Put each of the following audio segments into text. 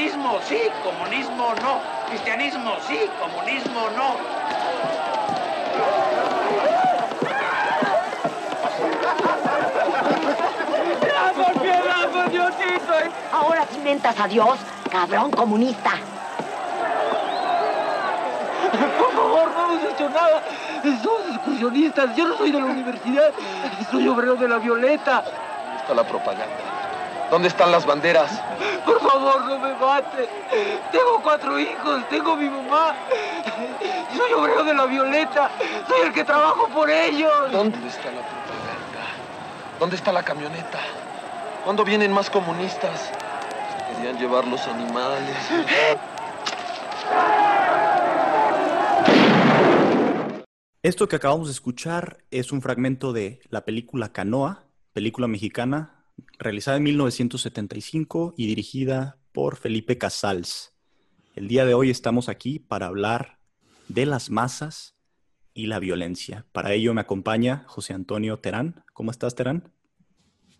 Cristianismo sí, comunismo no. Cristianismo sí, comunismo no. por piedad, por Diosito! Ahora cimentas a Dios, cabrón comunista. Por favor, no hemos hecho nada. Somos excursionistas. Yo no soy de la universidad. Soy obrero de la Violeta. ¿Dónde está la propaganda? ¿Dónde están las banderas? Por favor, no me mate. Tengo cuatro hijos, tengo mi mamá. Soy obrero de la Violeta. Soy el que trabajo por ellos. ¿Dónde está la propaganda? ¿Dónde está la camioneta? ¿Cuándo vienen más comunistas? Querían llevar los animales. Esto que acabamos de escuchar es un fragmento de la película Canoa, película mexicana realizada en 1975 y dirigida por Felipe Casals. El día de hoy estamos aquí para hablar de las masas y la violencia. Para ello me acompaña José Antonio Terán. ¿Cómo estás, Terán?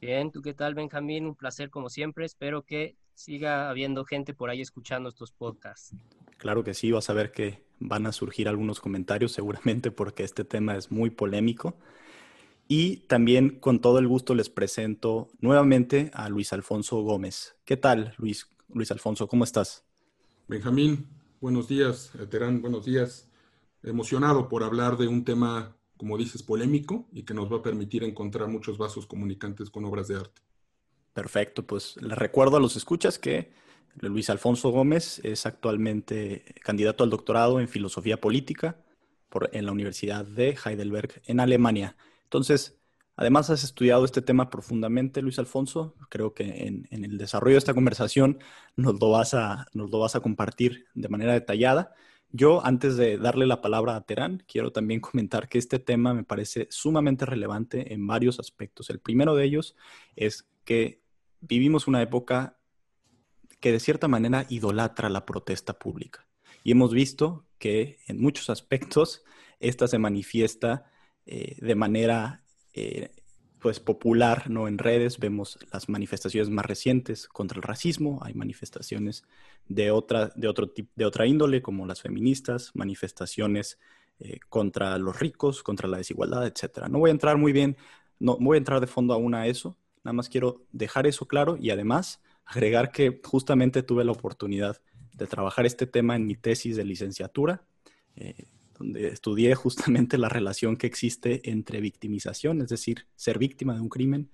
Bien, ¿tú qué tal, Benjamín? Un placer como siempre. Espero que siga habiendo gente por ahí escuchando estos podcasts. Claro que sí, vas a ver que van a surgir algunos comentarios seguramente porque este tema es muy polémico. Y también con todo el gusto les presento nuevamente a Luis Alfonso Gómez. ¿Qué tal, Luis, Luis Alfonso? ¿Cómo estás? Benjamín, buenos días. Terán, buenos días. Emocionado por hablar de un tema, como dices, polémico y que nos va a permitir encontrar muchos vasos comunicantes con obras de arte. Perfecto, pues les recuerdo a los escuchas que Luis Alfonso Gómez es actualmente candidato al doctorado en filosofía política por, en la Universidad de Heidelberg en Alemania. Entonces, además has estudiado este tema profundamente, Luis Alfonso. Creo que en, el desarrollo de esta conversación nos lo, vas a, compartir de manera detallada. Yo, antes de darle la palabra a Terán, quiero también comentar que este tema me parece sumamente relevante en varios aspectos. El primero de ellos es que vivimos una época que de cierta manera idolatra la protesta pública. Y hemos visto que en muchos aspectos esta se manifiesta eh, de manera eh, pues popular ¿no? en redes. Vemos las manifestaciones más recientes contra el racismo, hay manifestaciones de otra, de otro tipo, de otra índole, como las feministas, manifestaciones eh, contra los ricos, contra la desigualdad, etc. No voy a entrar muy bien, no voy a entrar de fondo aún a eso, nada más quiero dejar eso claro y además agregar que justamente tuve la oportunidad de trabajar este tema en mi tesis de licenciatura donde estudié justamente la relación que existe entre victimización, es decir, ser víctima de un crimen,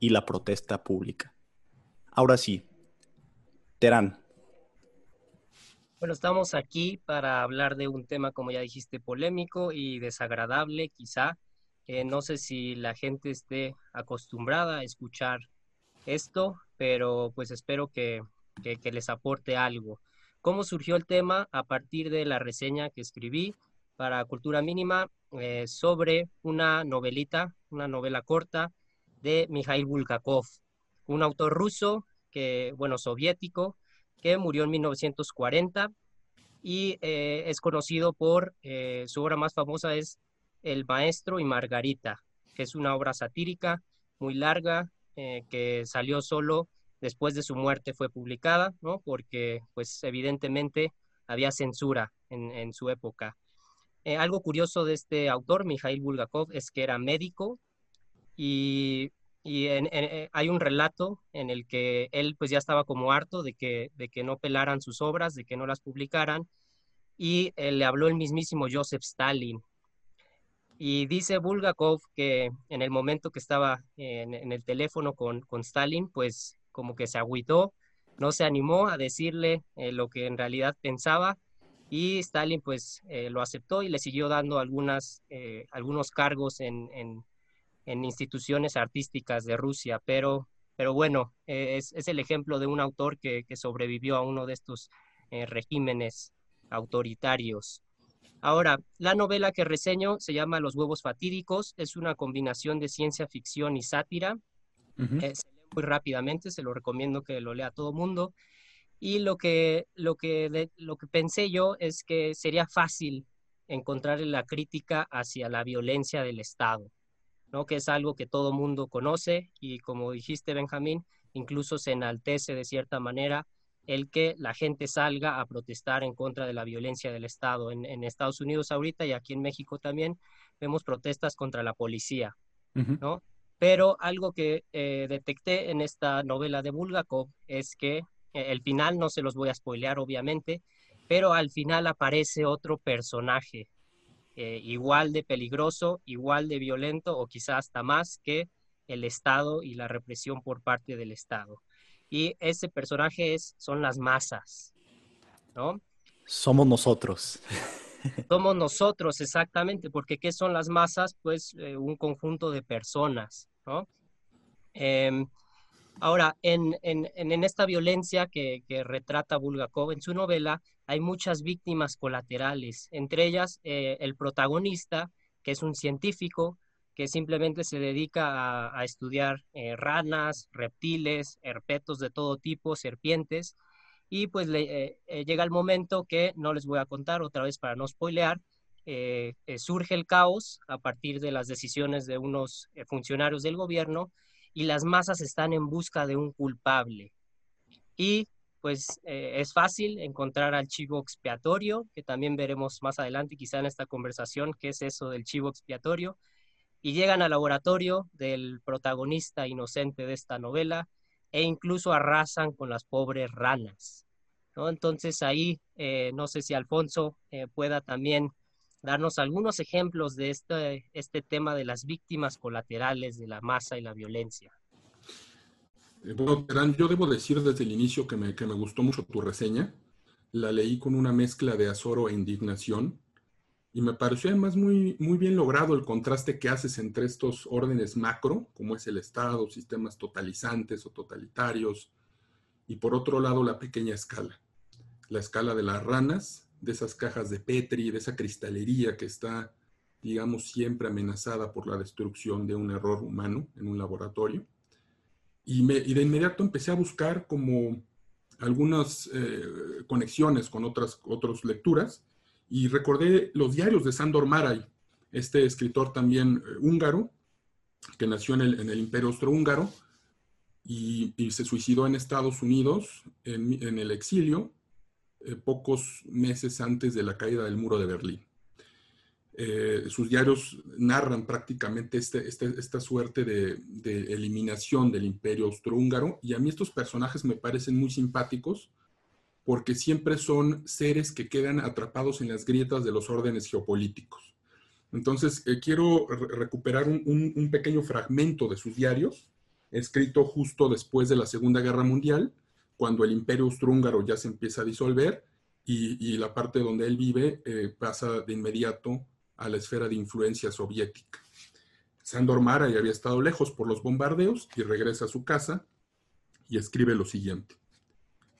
y la protesta pública. Ahora sí, Terán. Bueno, estamos aquí para hablar de un tema, como ya dijiste, polémico y desagradable, quizá. no sé si la gente esté acostumbrada a escuchar esto, pero pues espero que, que les aporte algo. ¿Cómo surgió el tema? A partir de la reseña que escribí para Cultura Mínima eh, sobre una novelita, una novela corta de Mikhail Bulgakov, un autor ruso, que, bueno, soviético, que murió en 1940 y eh, es conocido por, eh, su obra más famosa es El Maestro y Margarita, que es una obra satírica muy larga, que salió solo después de su muerte fue publicada, ¿no? Porque, pues, evidentemente había censura en, en su época. Eh, algo curioso de este autor, Mikhail Bulgakov, es que era médico y, eh, hay un relato en el que él pues ya estaba como harto de que, de que no pelaran sus obras, de que no las publicaran y eh, le habló el mismísimo Joseph Stalin. Y dice Bulgakov que en el momento que estaba en, el teléfono con, con, Stalin, pues como que se agüitó, no se animó a decirle lo que en realidad pensaba y Stalin pues eh, lo aceptó y le siguió dando algunas, eh, algunos cargos en, en, instituciones artísticas de Rusia, pero, pero bueno, eh, es, es, el ejemplo de un autor que, que sobrevivió a uno de estos regímenes autoritarios. Ahora, la novela que reseño se llama Los huevos fatídicos, es una combinación de ciencia ficción y sátira. se lee muy rápidamente, se lo recomiendo que lo lea todo mundo. Y lo que, lo que, lo que pensé yo es que sería fácil encontrar la crítica hacia la violencia del Estado, ¿no? que es algo que todo mundo conoce y como dijiste, Benjamín, incluso se enaltece de cierta manera el que la gente salga a protestar en contra de la violencia del Estado. En, Estados Unidos ahorita y aquí en México también vemos protestas contra la policía, ¿no? Pero algo que eh, detecté en esta novela de Bulgakov es que el final, no se los voy a spoilear obviamente, pero al final aparece otro personaje eh, igual de peligroso, igual de violento o quizás hasta más que el Estado y la represión por parte del Estado. Y ese personaje es, son las masas, ¿no? Somos nosotros. Somos nosotros, exactamente, porque ¿qué son las masas? Pues eh, un conjunto de personas, ¿no? Em, ahora, en, esta violencia que, retrata Bulgakov en su novela, hay muchas víctimas colaterales, entre ellas eh, el protagonista, que es un científico, que simplemente se dedica a, estudiar eh, ranas, reptiles, herpetos de todo tipo, serpientes, y pues eh, llega el momento que no les voy a contar otra vez para no spoilear, surge el caos a partir de las decisiones de unos funcionarios del gobierno y las masas están en busca de un culpable. Y pues es fácil encontrar al chivo expiatorio, que también veremos más adelante quizá en esta conversación, qué es eso del chivo expiatorio, y llegan al laboratorio del protagonista inocente de esta novela e incluso arrasan con las pobres ranas. ¿no? Entonces ahí, eh, no sé si Alfonso eh, pueda también darnos algunos ejemplos de este, este tema de las víctimas colaterales de la masa y la violencia. Eh, bueno, yo debo decir desde el inicio que me, que me gustó mucho tu reseña. La leí con una mezcla de azoro e indignación y me pareció además muy, muy bien logrado el contraste que haces entre estos órdenes macro, como es el Estado, sistemas totalizantes o totalitarios, y por otro lado la pequeña escala, la escala de las ranas, de esas cajas de Petri, de esa cristalería que está, digamos, siempre amenazada por la destrucción de un error humano en un laboratorio. Y, de inmediato empecé a buscar como algunas eh, conexiones con otras, otras lecturas y recordé los diarios de Sándor Márai, este escritor también eh, húngaro, que nació en el, Imperio Austrohúngaro y, y, se suicidó en Estados Unidos en, el exilio eh, pocos meses antes de la caída del muro de Berlín. Eh, sus diarios narran prácticamente este, este, esta suerte de, eliminación del imperio austrohúngaro y a mí estos personajes me parecen muy simpáticos porque siempre son seres que quedan atrapados en las grietas de los órdenes geopolíticos. Entonces, eh, quiero recuperar un, pequeño fragmento de sus diarios, escrito justo después de la Segunda Guerra Mundial, cuando el imperio austrohúngaro ya se empieza a disolver y, la parte donde él vive eh, pasa de inmediato a la esfera de influencia soviética. Sándor Mara ya había estado lejos por los bombardeos y regresa a su casa y escribe lo siguiente.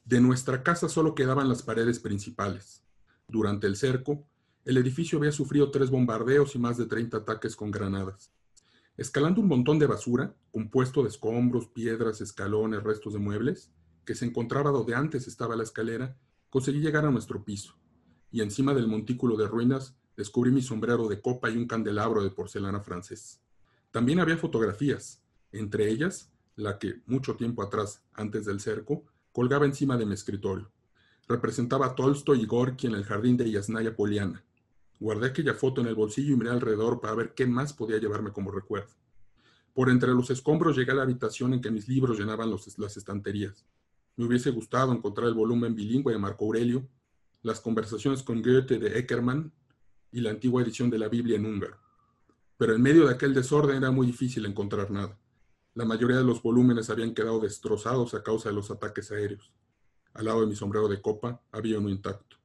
De nuestra casa solo quedaban las paredes principales. Durante el cerco, el edificio había sufrido tres bombardeos y más de 30 ataques con granadas. Escalando un montón de basura, compuesto de escombros, piedras, escalones, restos de muebles, que se encontraba donde antes estaba la escalera, conseguí llegar a nuestro piso. Y encima del montículo de ruinas descubrí mi sombrero de copa y un candelabro de porcelana francés. También había fotografías, entre ellas la que, mucho tiempo atrás, antes del cerco, colgaba encima de mi escritorio. Representaba a Tolstoy y Gorky en el jardín de Yasnaya Poliana. Guardé aquella foto en el bolsillo y miré alrededor para ver qué más podía llevarme como recuerdo. Por entre los escombros llegué a la habitación en que mis libros llenaban las estanterías. Me hubiese gustado encontrar el volumen bilingüe de Marco Aurelio, las conversaciones con Goethe de Eckermann y la antigua edición de la Biblia en húngaro. Pero en medio de aquel desorden era muy difícil encontrar nada. La mayoría de los volúmenes habían quedado destrozados a causa de los ataques aéreos. Al lado de mi sombrero de copa había uno intacto.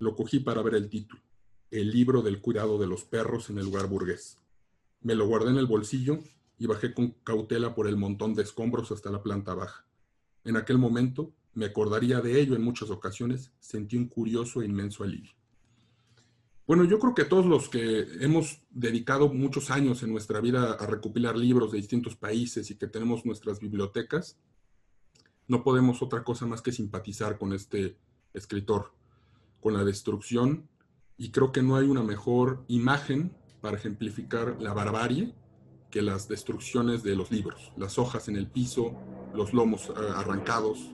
Lo cogí para ver el título, El libro del cuidado de los perros en el lugar burgués. Me lo guardé en el bolsillo y bajé con cautela por el montón de escombros hasta la planta baja. En aquel momento, me acordaría de ello en muchas ocasiones, sentí un curioso e inmenso alivio. Bueno, yo creo que todos los que hemos dedicado muchos años en nuestra vida a recopilar libros de distintos países y que tenemos nuestras bibliotecas, no podemos otra cosa más que simpatizar con este escritor, con la destrucción, y creo que no hay una mejor imagen para ejemplificar la barbarie que las destrucciones de los libros, las hojas en el piso, los lomos eh, arrancados,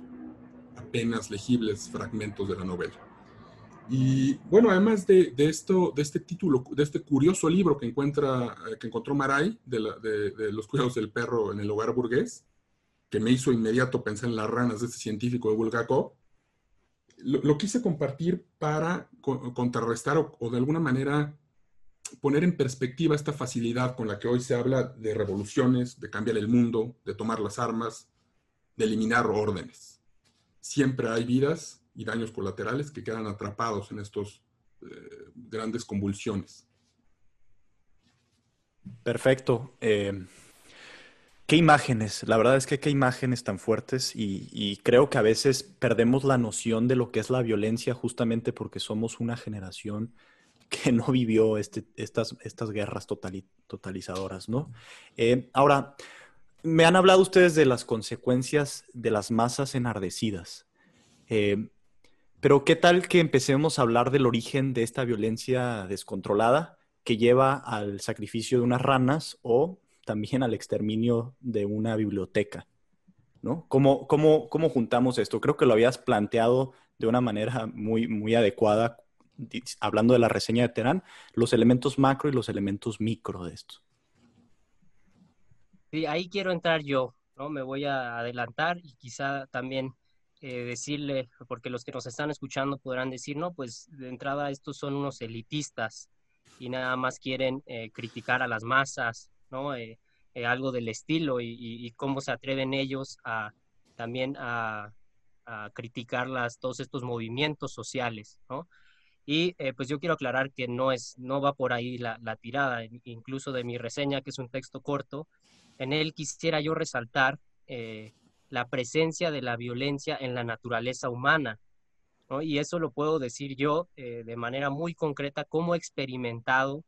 apenas legibles fragmentos de la novela. Y bueno, además de, esto, de este título, de este curioso libro que, encuentra, eh, que encontró Maray de, los cuidados del perro en el hogar burgués, que me hizo inmediato pensar en las ranas de este científico de Bulgakov, lo, quise compartir para contrarrestar o, de alguna manera poner en perspectiva esta facilidad con la que hoy se habla de revoluciones, de cambiar el mundo, de tomar las armas, de eliminar órdenes. Siempre hay vidas y daños colaterales que quedan atrapados en estos eh, grandes convulsiones. Perfecto. Eh, qué imágenes, la verdad es que qué imágenes tan fuertes y, creo que a veces perdemos la noción de lo que es la violencia justamente porque somos una generación que no vivió este, estas, estas guerras totalizadoras, ¿no? Eh, ahora, me han hablado ustedes de las consecuencias de las masas enardecidas. Pero ¿qué tal que empecemos a hablar del origen de esta violencia descontrolada que lleva al sacrificio de unas ranas o también al exterminio de una biblioteca? ¿no? ¿Cómo, cómo, cómo juntamos esto? Creo que lo habías planteado de una manera muy, muy adecuada, hablando de la reseña de Terán, los elementos macro y los elementos micro de esto. Sí, ahí quiero entrar yo, ¿no? Me voy a adelantar y quizá también eh, decirle, porque los que nos están escuchando podrán decir, no, pues de entrada estos son unos elitistas y nada más quieren eh, criticar a las masas, ¿no? Eh, algo del estilo y, cómo se atreven ellos a también a, criticar las, todos estos movimientos sociales, ¿no? Y pues yo quiero aclarar que no, es, no va por ahí la, tirada, incluso de mi reseña, que es un texto corto, en él quisiera yo resaltar la presencia de la violencia en la naturaleza humana. Y eso lo puedo decir yo eh, de manera muy concreta, como he experimentado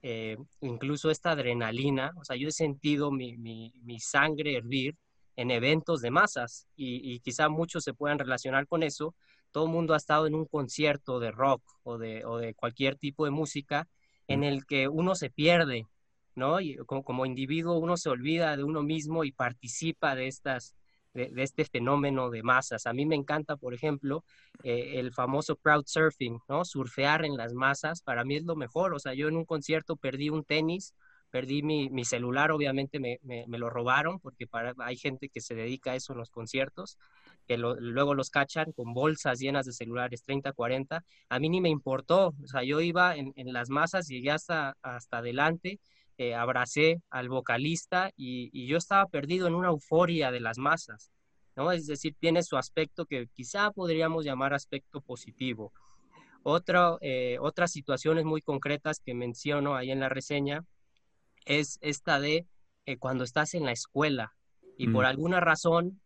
eh, incluso esta adrenalina. O sea, yo he sentido mi, sangre hervir en eventos de masas y, quizá muchos se puedan relacionar con eso. Todo el mundo ha estado en un concierto de rock o de, o de cualquier tipo de música en el que uno se pierde, ¿no? Y como, como individuo uno se olvida de uno mismo y participa de estas de, este fenómeno de masas. A mí me encanta, por ejemplo, eh, el famoso crowd surfing, ¿no? Surfear en las masas, para mí es lo mejor. O sea, yo en un concierto perdí un tenis, perdí mi, mi celular, obviamente me, me, lo robaron, porque para, hay gente que se dedica a eso en los conciertos, que luego los cachan con bolsas llenas de celulares, 30, 40. A mí ni me importó, o sea, yo iba en, en las masas, llegué hasta, hasta adelante eh, abracé al vocalista y, yo estaba perdido en una euforia de las masas, ¿no? Es decir, tiene su aspecto que quizá podríamos llamar aspecto positivo. Otra, eh, otras situaciones muy concretas que menciono ahí en la reseña es esta de eh, cuando estás en la escuela y por mm. alguna razón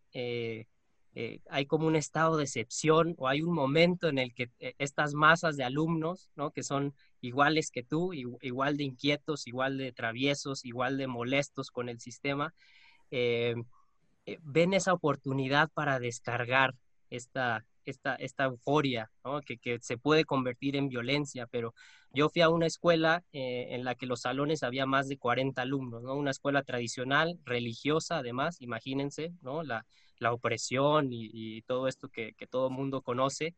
hay como un estado de excepción o hay un momento en el que estas masas de alumnos, ¿no? que son iguales que tú, igual de inquietos, igual de traviesos, igual de molestos con el sistema, eh, eh, ven esa oportunidad para descargar esta, esta, esta euforia, que, que, se puede convertir en violencia, pero yo fui a una escuela eh, en la que los salones había más de 40 alumnos, ¿no? una escuela tradicional, religiosa además, imagínense, ¿no? la, la opresión y, todo esto que, que todo mundo conoce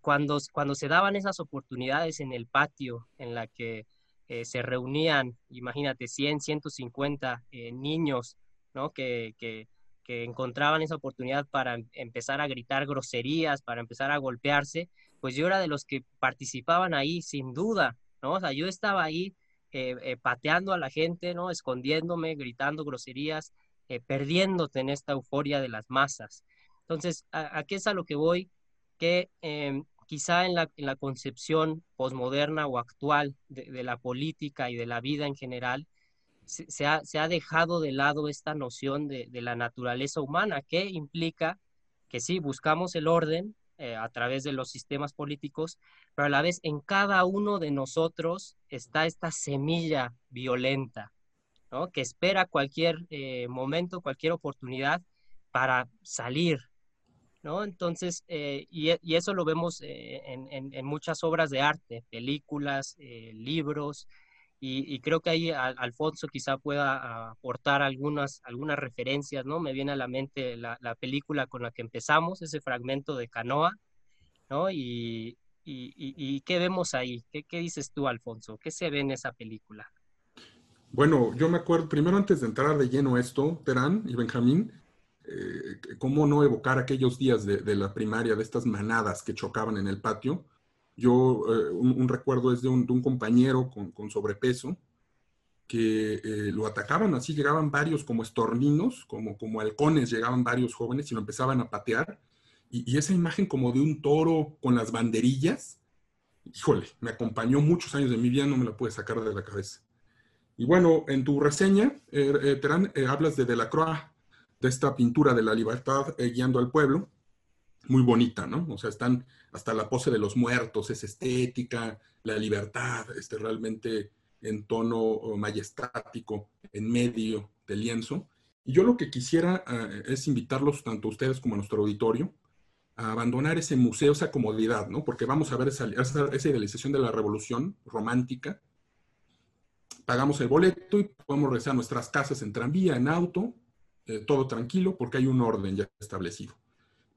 cuando, cuando se daban esas oportunidades en el patio en la que eh, se reunían, imagínate, 100, 150 eh, niños, ¿no? Que, que, que, encontraban esa oportunidad para em, empezar a gritar groserías, para empezar a golpearse, pues yo era de los que participaban ahí sin duda, ¿no? O sea, yo estaba ahí eh, pateando a la gente, ¿no? Escondiéndome, gritando groserías, perdiéndote en esta euforia de las masas. Entonces, ¿a, qué es a lo que voy? Que em, quizá en la, concepción posmoderna o actual de, la política y de la vida en general, se, ha, dejado de lado esta noción de, de, la naturaleza humana, que implica que sí, buscamos el orden eh, a través de los sistemas políticos, pero a la vez en cada uno de nosotros está esta semilla violenta, que espera cualquier eh, momento, cualquier oportunidad para salir, ¿no? Entonces, eh, y, eso lo vemos eh, en, muchas obras de arte, películas, libros, Y, creo que ahí Alfonso quizá pueda aportar algunas, algunas referencias, ¿no? Me viene a la mente la, película con la que empezamos, ese fragmento de Canoa, ¿no? Y, y, ¿qué vemos ahí? ¿Qué, ¿Qué dices tú, Alfonso? ¿Qué se ve en esa película? Bueno, yo me acuerdo, primero antes de entrar de lleno esto, Terán y Benjamín, eh, cómo no evocar aquellos días de, la primaria, de estas manadas que chocaban en el patio. Yo, eh, un, recuerdo es de un, compañero con, sobrepeso que eh, lo atacaban, así llegaban varios como estorninos, como, como halcones, llegaban varios jóvenes y lo empezaban a patear. Y, y esa imagen como de un toro con las banderillas, híjole, me acompañó muchos años de mi vida, no me la pude sacar de la cabeza. Y bueno, en tu reseña, Terán, hablas de Delacroix, de esta pintura de la libertad eh, guiando al pueblo, muy bonita, ¿no? O sea, están hasta la pose de los muertos, es estética, la libertad, este, realmente en tono oh, majestático, en medio del lienzo. Y yo lo que quisiera eh, es invitarlos, tanto a ustedes como a nuestro auditorio, a abandonar ese museo, esa comodidad, ¿no? Porque vamos a ver esa, esa, esa idealización de la revolución romántica. Pagamos el boleto y podemos regresar a nuestras casas en tranvía, en auto, eh, todo tranquilo porque hay un orden ya establecido.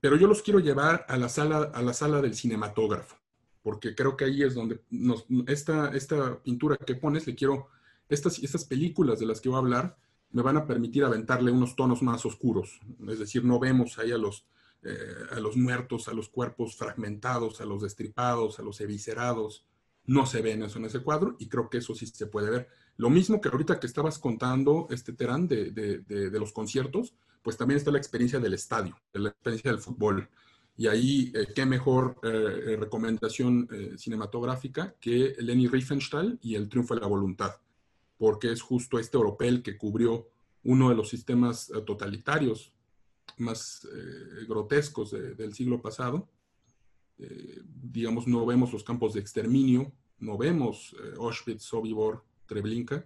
Pero yo los quiero llevar a la sala, a la sala del cinematógrafo, porque creo que ahí es donde esta, esta pintura que pones, le quiero, estas, estas películas de las que voy a hablar, me van a permitir aventarle unos tonos más oscuros. Es decir, no vemos ahí a los, eh, a los muertos, a los cuerpos fragmentados, a los destripados, a los eviscerados. No se ven eso en ese cuadro y creo que eso sí se puede ver. Lo mismo que ahorita que estabas contando, este Terán, de, de, los conciertos, pues también está la experiencia del estadio, la experiencia del fútbol. Y ahí, eh, qué mejor eh, eh, recomendación cinematográfica que Lenny Riefenstahl y El Triunfo de la Voluntad, porque es justo este europeo que cubrió uno de los sistemas totalitarios más grotescos del siglo pasado. digamos, no vemos los campos de exterminio, no vemos Auschwitz, Sobibor, Treblinka,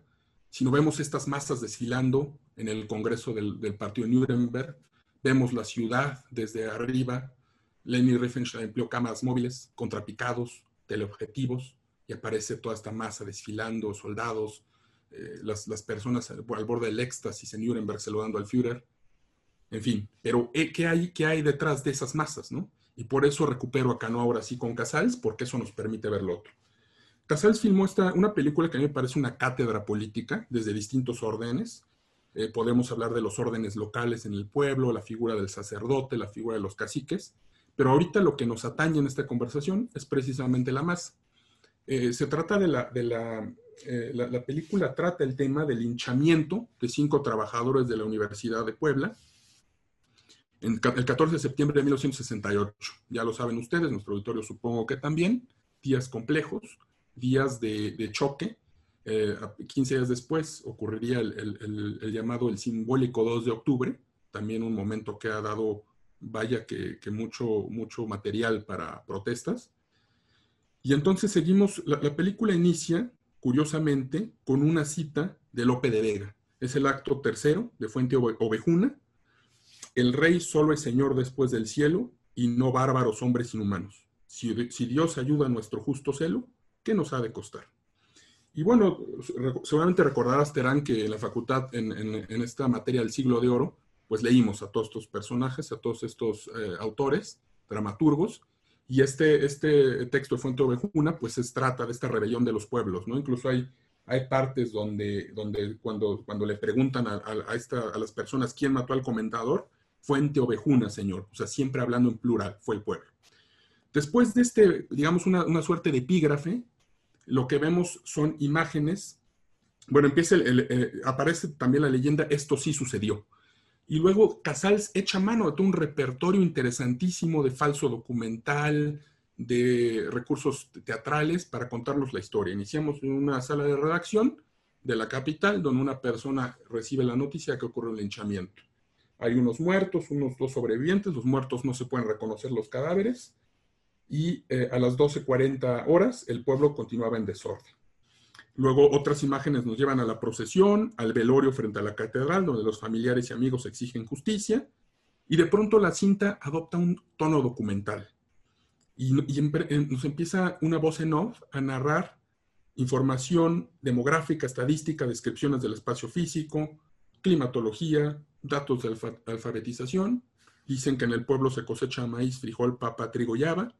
no vemos estas masas desfilando en el Congreso del, Partido Nuremberg, vemos la ciudad desde arriba, Leni Riefenstahl empleó cámaras móviles, contrapicados, teleobjetivos, y aparece toda esta masa desfilando, soldados, eh, las, personas al, borde del éxtasis en Nuremberg saludando al Führer, en fin, pero eh, ¿qué hay, ¿qué hay detrás de esas masas? ¿no? Y por eso recupero acá no ahora sí con Casals, porque eso nos permite ver lo otro. Casals filmó esta, una película que a mí me parece una cátedra política desde distintos órdenes. Eh, podemos hablar de los órdenes locales en el pueblo, la figura del sacerdote, la figura de los caciques, pero ahorita lo que nos atañe en esta conversación es precisamente la más. Eh, se trata de la, de la, eh, la, la, película trata el tema del linchamiento de cinco trabajadores de la Universidad de Puebla el 14 de septiembre de 1968. Ya lo saben ustedes, nuestro auditorio supongo que también, días complejos, días de, choque. 15 eh, días después ocurriría el, llamado el simbólico 2 de octubre, también un momento que ha dado, vaya que, mucho, mucho material para protestas. Y entonces seguimos, la, película inicia, curiosamente, con una cita de Lope de Vega. Es el acto tercero de Fuente Ovejuna. El rey solo es señor después del cielo y no bárbaros hombres inhumanos. Si, si Dios ayuda a nuestro justo celo, ¿Qué nos ha de costar? Y bueno, seguramente recordarás, Terán, que en la facultad, en, esta materia del siglo de oro, pues leímos a todos estos personajes, a todos estos eh, autores, dramaturgos, y este, este texto de Fuente Ovejuna, pues es trata de esta rebelión de los pueblos, ¿no? Incluso hay, hay partes donde, donde cuando, cuando le preguntan a, a, esta, a las personas quién mató al comentador, Fuente Ovejuna, señor, o sea, siempre hablando en plural, fue el pueblo. Después de este, digamos, una, una suerte de epígrafe, lo que vemos son imágenes. Bueno, empieza aparece también la leyenda, esto sí sucedió. Y luego Casals echa mano a todo un repertorio interesantísimo de falso documental, de recursos teatrales para contarnos la historia. Iniciamos en una sala de redacción de la capital, donde una persona recibe la noticia que ocurre un linchamiento. Hay unos muertos, unos dos sobrevivientes, los muertos no se pueden reconocer los cadáveres, y eh, a las 12.40 horas el pueblo continuaba en desorden. Luego otras imágenes nos llevan a la procesión, al velorio frente a la catedral, donde los familiares y amigos exigen justicia, y de pronto la cinta adopta un tono documental. Y, nos empieza una voz en off a narrar información demográfica, estadística, descripciones del espacio físico, climatología, datos de alfabetización. Dicen que en el pueblo se cosecha maíz, frijol, papa, trigo y haba.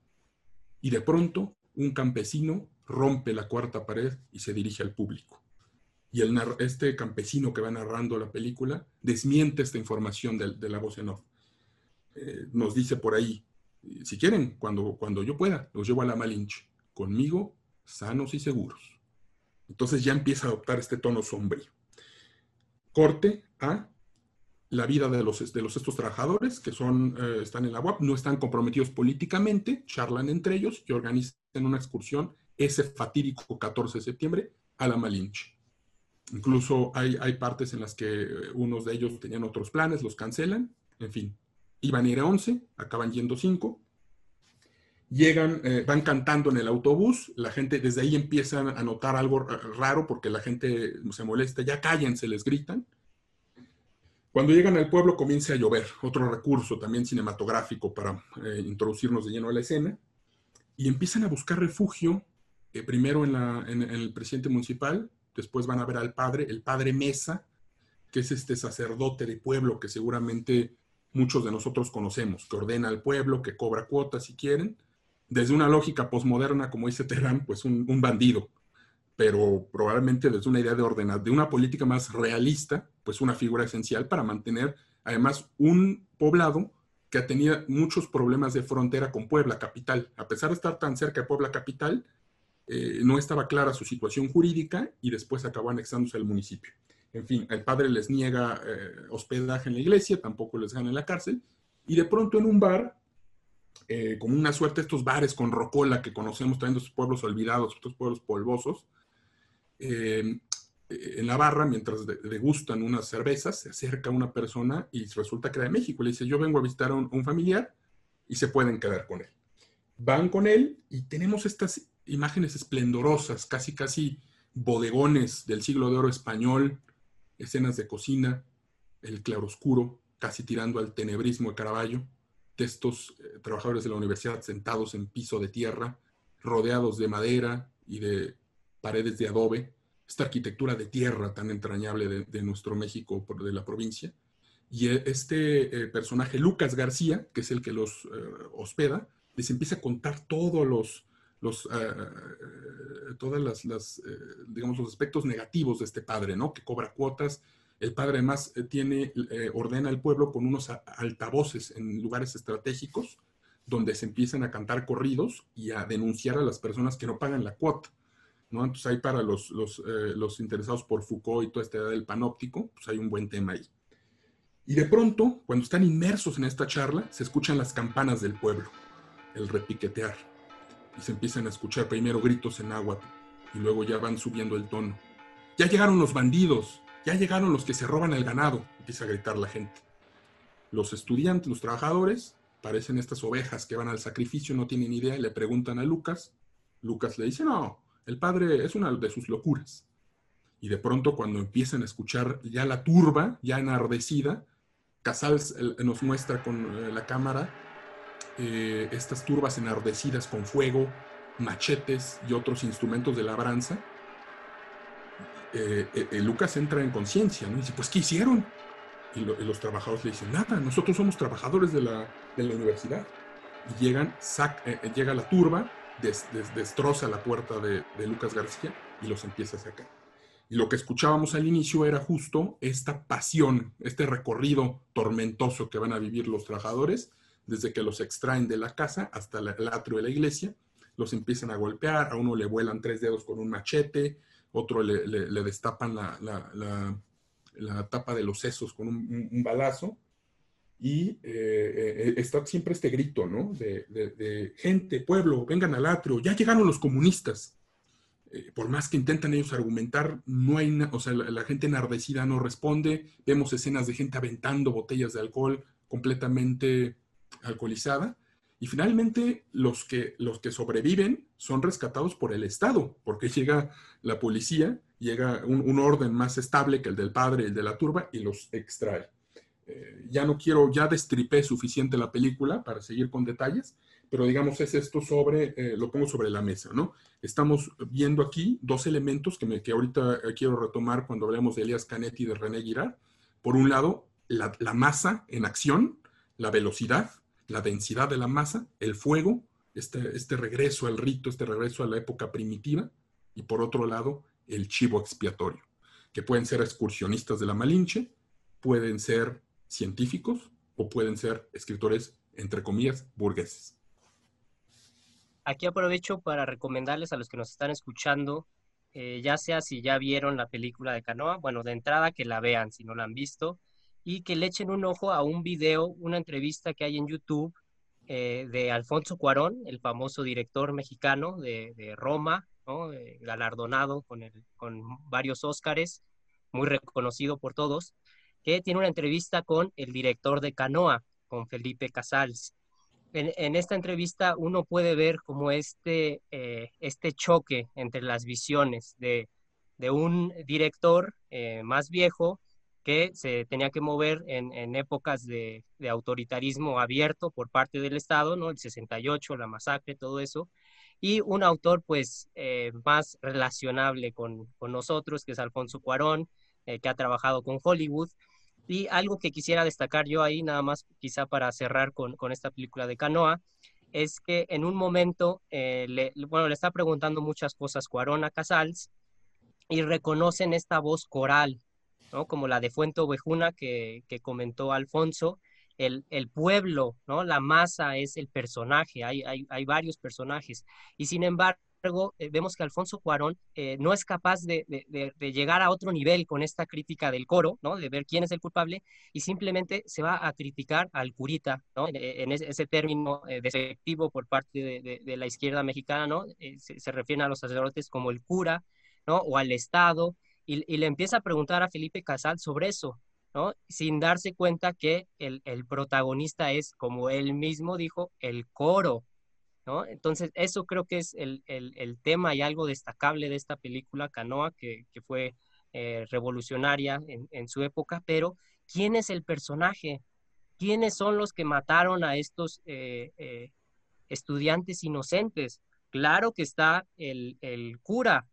Y de pronto, un campesino rompe la cuarta pared y se dirige al público. Y el, este campesino que va narrando la película desmiente esta información de, la voz en off. Eh, nos dice por ahí, si quieren, cuando, cuando yo pueda, los llevo a la Malinche. Conmigo sanos y seguros. Entonces ya empieza a adoptar este tono sombrío. Corte a la vida de los, de los estos trabajadores que son, eh, están en la UAP, no están comprometidos políticamente, charlan entre ellos y organizan una excursión ese fatídico 14 de septiembre a la Malinche. Incluso hay, hay partes en las que eh, unos de ellos tenían otros planes, los cancelan, en fin. Iban a ir a 11, acaban yendo 5, llegan, eh, van cantando en el autobús, la gente desde ahí empieza a notar algo raro porque la gente se molesta, ya cállense, les gritan. Cuando llegan al pueblo comienza a llover, otro recurso también cinematográfico para eh, introducirnos de lleno a la escena, y empiezan a buscar refugio, eh, primero en, en el presidente municipal, después van a ver al padre, el padre Mesa, que es este sacerdote de pueblo que seguramente muchos de nosotros conocemos, que ordena al pueblo, que cobra cuotas si quieren, desde una lógica posmoderna, como dice Terán, pues un, bandido, pero probablemente desde una idea de ordenar, de una política más realista, pues una figura esencial para mantener además un poblado que tenía muchos problemas de frontera con Puebla capital. A pesar de estar tan cerca de Puebla capital, eh, no estaba clara su situación jurídica y después acabó anexándose al municipio. En fin, el padre les niega eh, hospedaje en la iglesia, tampoco les gana en la cárcel, y de pronto en un bar eh, como una suerte estos bares con rocola que conocemos también de pueblos olvidados, estos pueblos polvosos. Eh, en la barra, mientras degustan unas cervezas, se acerca una persona y resulta que era de México. Le dice, yo vengo a visitar a un, familiar y se pueden quedar con él. Van con él y tenemos estas imágenes esplendorosas, casi, casi bodegones del siglo de oro español, escenas de cocina, el claroscuro, casi tirando al tenebrismo de Caravaggio de estos eh, trabajadores de la universidad sentados en piso de tierra, rodeados de madera y de paredes de adobe, esta arquitectura de tierra tan entrañable de, nuestro México, de la provincia. Y eh, este eh, personaje, Lucas García, que es el que los hospeda, les empieza a contar todos los, los todas las, las digamos, los aspectos negativos de este padre, ¿no? Que cobra cuotas, el padre además eh, tiene, eh, ordena al pueblo con unos altavoces en lugares estratégicos donde se empiezan a cantar corridos y a denunciar a las personas que no pagan la cuota. ¿No? Entonces hay para los, los, eh, los interesados por Foucault y toda esta edad del panóptico, pues hay un buen tema ahí. Y de pronto, cuando están inmersos en esta charla, se escuchan las campanas del pueblo, el repiquetear. Y se empiezan a escuchar primero gritos en agua y luego ya van subiendo el tono. Ya llegaron los bandidos, ya llegaron los que se roban el ganado, empieza a gritar la gente. Los estudiantes, los trabajadores, parecen estas ovejas que van al sacrificio, no tienen idea, y le preguntan a Lucas. Lucas le dice, no, el padre es una de sus locuras. Y de pronto cuando empiezan a escuchar ya la turba, ya enardecida, Casals nos muestra con eh, la cámara eh, estas turbas enardecidas con fuego, machetes y otros instrumentos de labranza eh, eh, eh, Lucas entra en conciencia, ¿no? Y dice, pues, ¿qué hicieron? Y, los trabajadores le dicen, nada, nosotros somos trabajadores de la, universidad. Y llegan, llega la turba, destroza la puerta de, Lucas García y los empieza a sacar. Y lo que escuchábamos al inicio era justo esta pasión, este recorrido tormentoso que van a vivir los trabajadores, desde que los extraen de la casa hasta el atrio de la iglesia, los empiezan a golpear, a uno le vuelan tres dedos con un machete, otro le, destapan la, tapa de los sesos con un, balazo, y eh, eh, está siempre este grito, ¿no? De, gente, pueblo, vengan al atrio, ya llegaron los comunistas. Eh, por más que intentan ellos argumentar, no hay, o sea, la, gente enardecida no responde, vemos escenas de gente aventando botellas de alcohol completamente alcoholizada, y finalmente, los que, los que sobreviven son rescatados por el Estado, porque llega la policía, llega un, orden más estable que el del padre el de la turba y los extrae. Eh, ya no quiero, ya destripé suficiente la película para seguir con detalles, pero digamos es esto sobre, eh, lo pongo sobre la mesa, ¿no? Estamos viendo aquí dos elementos que, me, que ahorita eh, quiero retomar cuando hablemos de Elias Canetti y de René Girard. Por un lado, la, la masa en acción, la velocidad, la densidad de la masa, el fuego, este, este regreso al rito, este regreso a la época primitiva, y por otro lado, el chivo expiatorio, que pueden ser excursionistas de la Malinche, pueden ser científicos o pueden ser escritores, entre comillas, burgueses. Aquí aprovecho para recomendarles a los que nos están escuchando, eh, ya sea si ya vieron la película de Canoa, bueno, de entrada que la vean si no la han visto, y que le echen un ojo a un video, una entrevista que hay en YouTube eh, de Alfonso Cuarón, el famoso director mexicano de, Roma, eh, galardonado con, con varios Óscares, muy reconocido por todos, que tiene una entrevista con el director de Canoa, con Felipe Casals. En, esta entrevista uno puede ver como este, eh, este choque entre las visiones de, un director más viejo que se tenía que mover en, épocas de, autoritarismo abierto por parte del Estado, ¿no? El 68, la masacre, todo eso. Y un autor, pues, eh, más relacionable con, nosotros, que es Alfonso Cuarón, eh, que ha trabajado con Hollywood. Y algo que quisiera destacar yo ahí, nada más quizá para cerrar con, esta película de Canoa, es que en un momento, eh, le, bueno, le está preguntando muchas cosas Cuarón a Casals y reconocen esta voz coral como la de Fuente Ovejuna que, comentó Alfonso, el, pueblo, ¿no? la masa es el personaje, hay, hay, varios personajes. Y sin embargo, eh, vemos que Alfonso Cuarón eh, no es capaz de, llegar a otro nivel con esta crítica del coro, ¿no? de ver quién es el culpable, y simplemente se va a criticar al curita, ¿no? en, ese, término eh, despectivo por parte de, la izquierda mexicana, ¿no? se, se refieren a los sacerdotes como el cura, ¿no? o al Estado, y, le empieza a preguntar a Felipe Casal sobre eso, ¿no? Sin darse cuenta que el, protagonista es, como él mismo dijo, el coro, ¿no? Entonces, eso creo que es el, tema y algo destacable de esta película, Canoa, que, fue eh, revolucionaria en, su época, pero ¿quién es el personaje? ¿Quiénes son los que mataron a estos eh, eh, estudiantes inocentes? Claro que está el, el cura,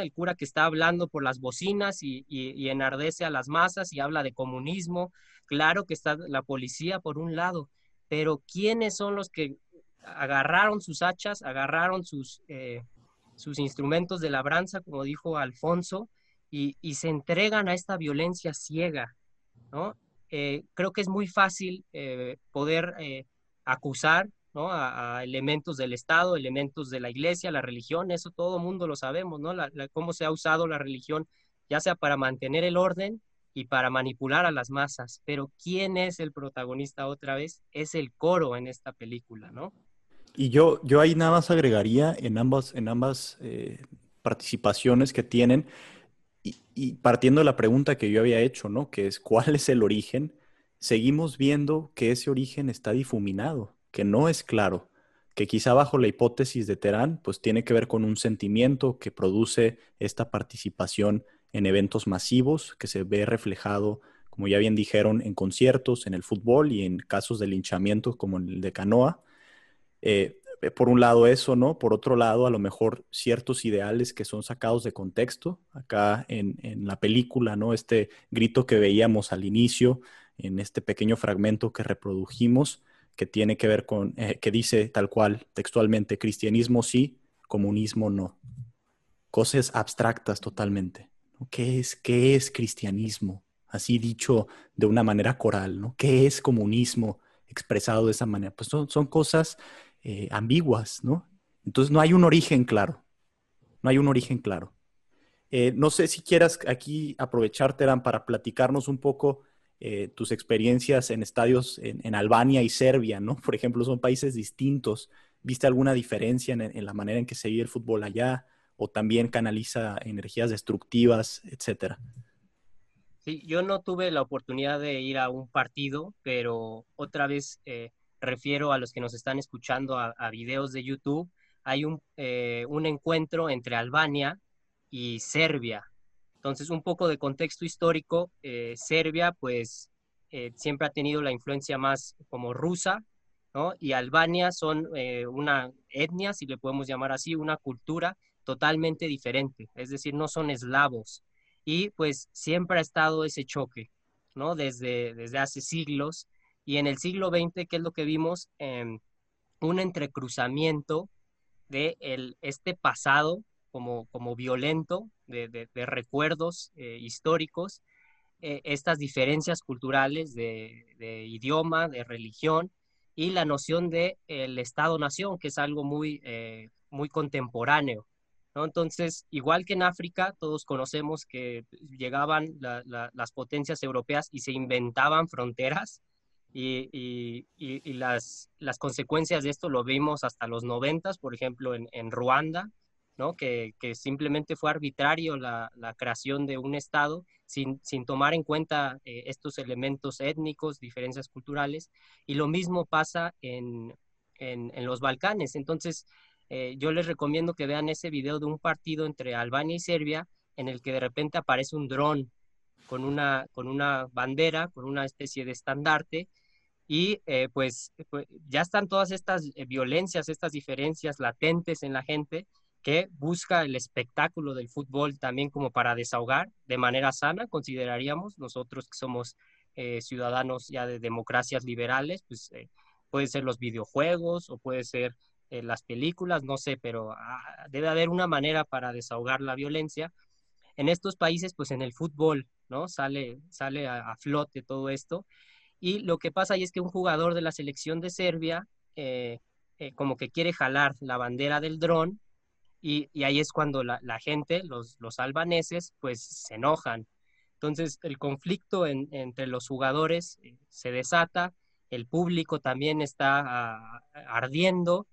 el cura que está hablando por las bocinas y, enardece a las masas y habla de comunismo. Claro que está la policía por un lado, pero ¿quiénes son los que agarraron sus hachas, agarraron sus, eh, sus instrumentos de labranza, como dijo Alfonso, y, se entregan a esta violencia ciega? Eh, creo que es muy fácil eh, poder acusar a, elementos del Estado, elementos de la iglesia, la religión, eso todo el mundo lo sabemos, ¿no? cómo se ha usado la religión, ya sea para mantener el orden y para manipular a las masas. Pero ¿quién es el protagonista otra vez? Es el coro en esta película, ¿no? Y yo, yo ahí nada más agregaría en ambas, en ambas eh, participaciones que tienen, y, partiendo de la pregunta que yo había hecho, ¿no? Que es, ¿cuál es el origen? Seguimos viendo que ese origen está difuminado que no es claro, que quizá bajo la hipótesis de Terán, pues tiene que ver con un sentimiento que produce esta participación en eventos masivos, que se ve reflejado, como ya bien dijeron, en conciertos, en el fútbol y en casos de linchamiento como el de Canoa. Eh, por un lado eso, ¿no? Por otro lado, a lo mejor ciertos ideales que son sacados de contexto. Acá en, en la película, ¿no? Este grito que veíamos al inicio, en este pequeño fragmento que reprodujimos, que tiene que ver con, eh, que dice tal cual textualmente, cristianismo sí, comunismo no. Cosas abstractas totalmente. ¿Qué es, qué es cristianismo? Así dicho de una manera coral, ¿no? ¿Qué es comunismo expresado de esa manera? Pues son, son cosas eh, ambiguas, ¿no? Entonces no hay un origen claro. No hay un origen claro. Eh, no sé si quieras aquí aprovechar, Terán, para platicarnos un poco eh, tus experiencias en estadios en, Albania y Serbia, ¿no? Por ejemplo, son países distintos. ¿Viste alguna diferencia en, la manera en que se vive el fútbol allá? ¿O también canaliza energías destructivas, etcétera? Sí, yo no tuve la oportunidad de ir a un partido, pero otra vez refiero a los que nos están escuchando a, videos de YouTube. Hay un, eh, un encuentro entre Albania y Serbia entonces, un poco de contexto histórico, eh, Serbia pues eh, siempre ha tenido la influencia más como rusa ¿no? Y Albania son eh, una etnia, si le podemos llamar así, una cultura totalmente diferente, es decir, no son eslavos. Y pues siempre ha estado ese choque, ¿no? Desde, desde hace siglos. Y en el siglo XX, ¿qué es lo que vimos? Em, un entrecruzamiento de el, este pasado como, como violento, de, recuerdos eh, históricos, eh, estas diferencias culturales de, idioma, de religión y la noción de el Estado-nación, que es algo muy, eh, muy contemporáneo. ¿no? Entonces, igual que en África, todos conocemos que llegaban las potencias europeas y se inventaban fronteras, y, las, consecuencias de esto lo vimos hasta los noventas, por ejemplo, en, Ruanda, ¿no? Que, simplemente fue arbitrario la, creación de un Estado sin, sin tomar en cuenta eh, estos elementos étnicos, diferencias culturales, y lo mismo pasa en, en, en los Balcanes. Entonces, eh, yo les recomiendo que vean ese video de un partido entre Albania y Serbia, en el que de repente aparece un dron con una, con una bandera, con una especie de estandarte, y eh, pues, pues, ya están todas estas eh, violencias, estas diferencias latentes en la gente que busca el espectáculo del fútbol también como para desahogar de manera sana, consideraríamos nosotros que somos eh, ciudadanos ya de democracias liberales, pues puede ser los videojuegos o puede ser las películas, no sé, pero ah, debe haber una manera para desahogar la violencia. En estos países, pues en el fútbol, ¿no? Sale, sale a flote todo esto y lo que pasa ahí es que un jugador de la selección de Serbia eh, eh, como que quiere jalar la bandera del dron y, ahí es cuando la, gente, los, los, albaneses, pues se enojan. Entonces el conflicto entre los jugadores eh, se desata, el público también está ah, ardiendo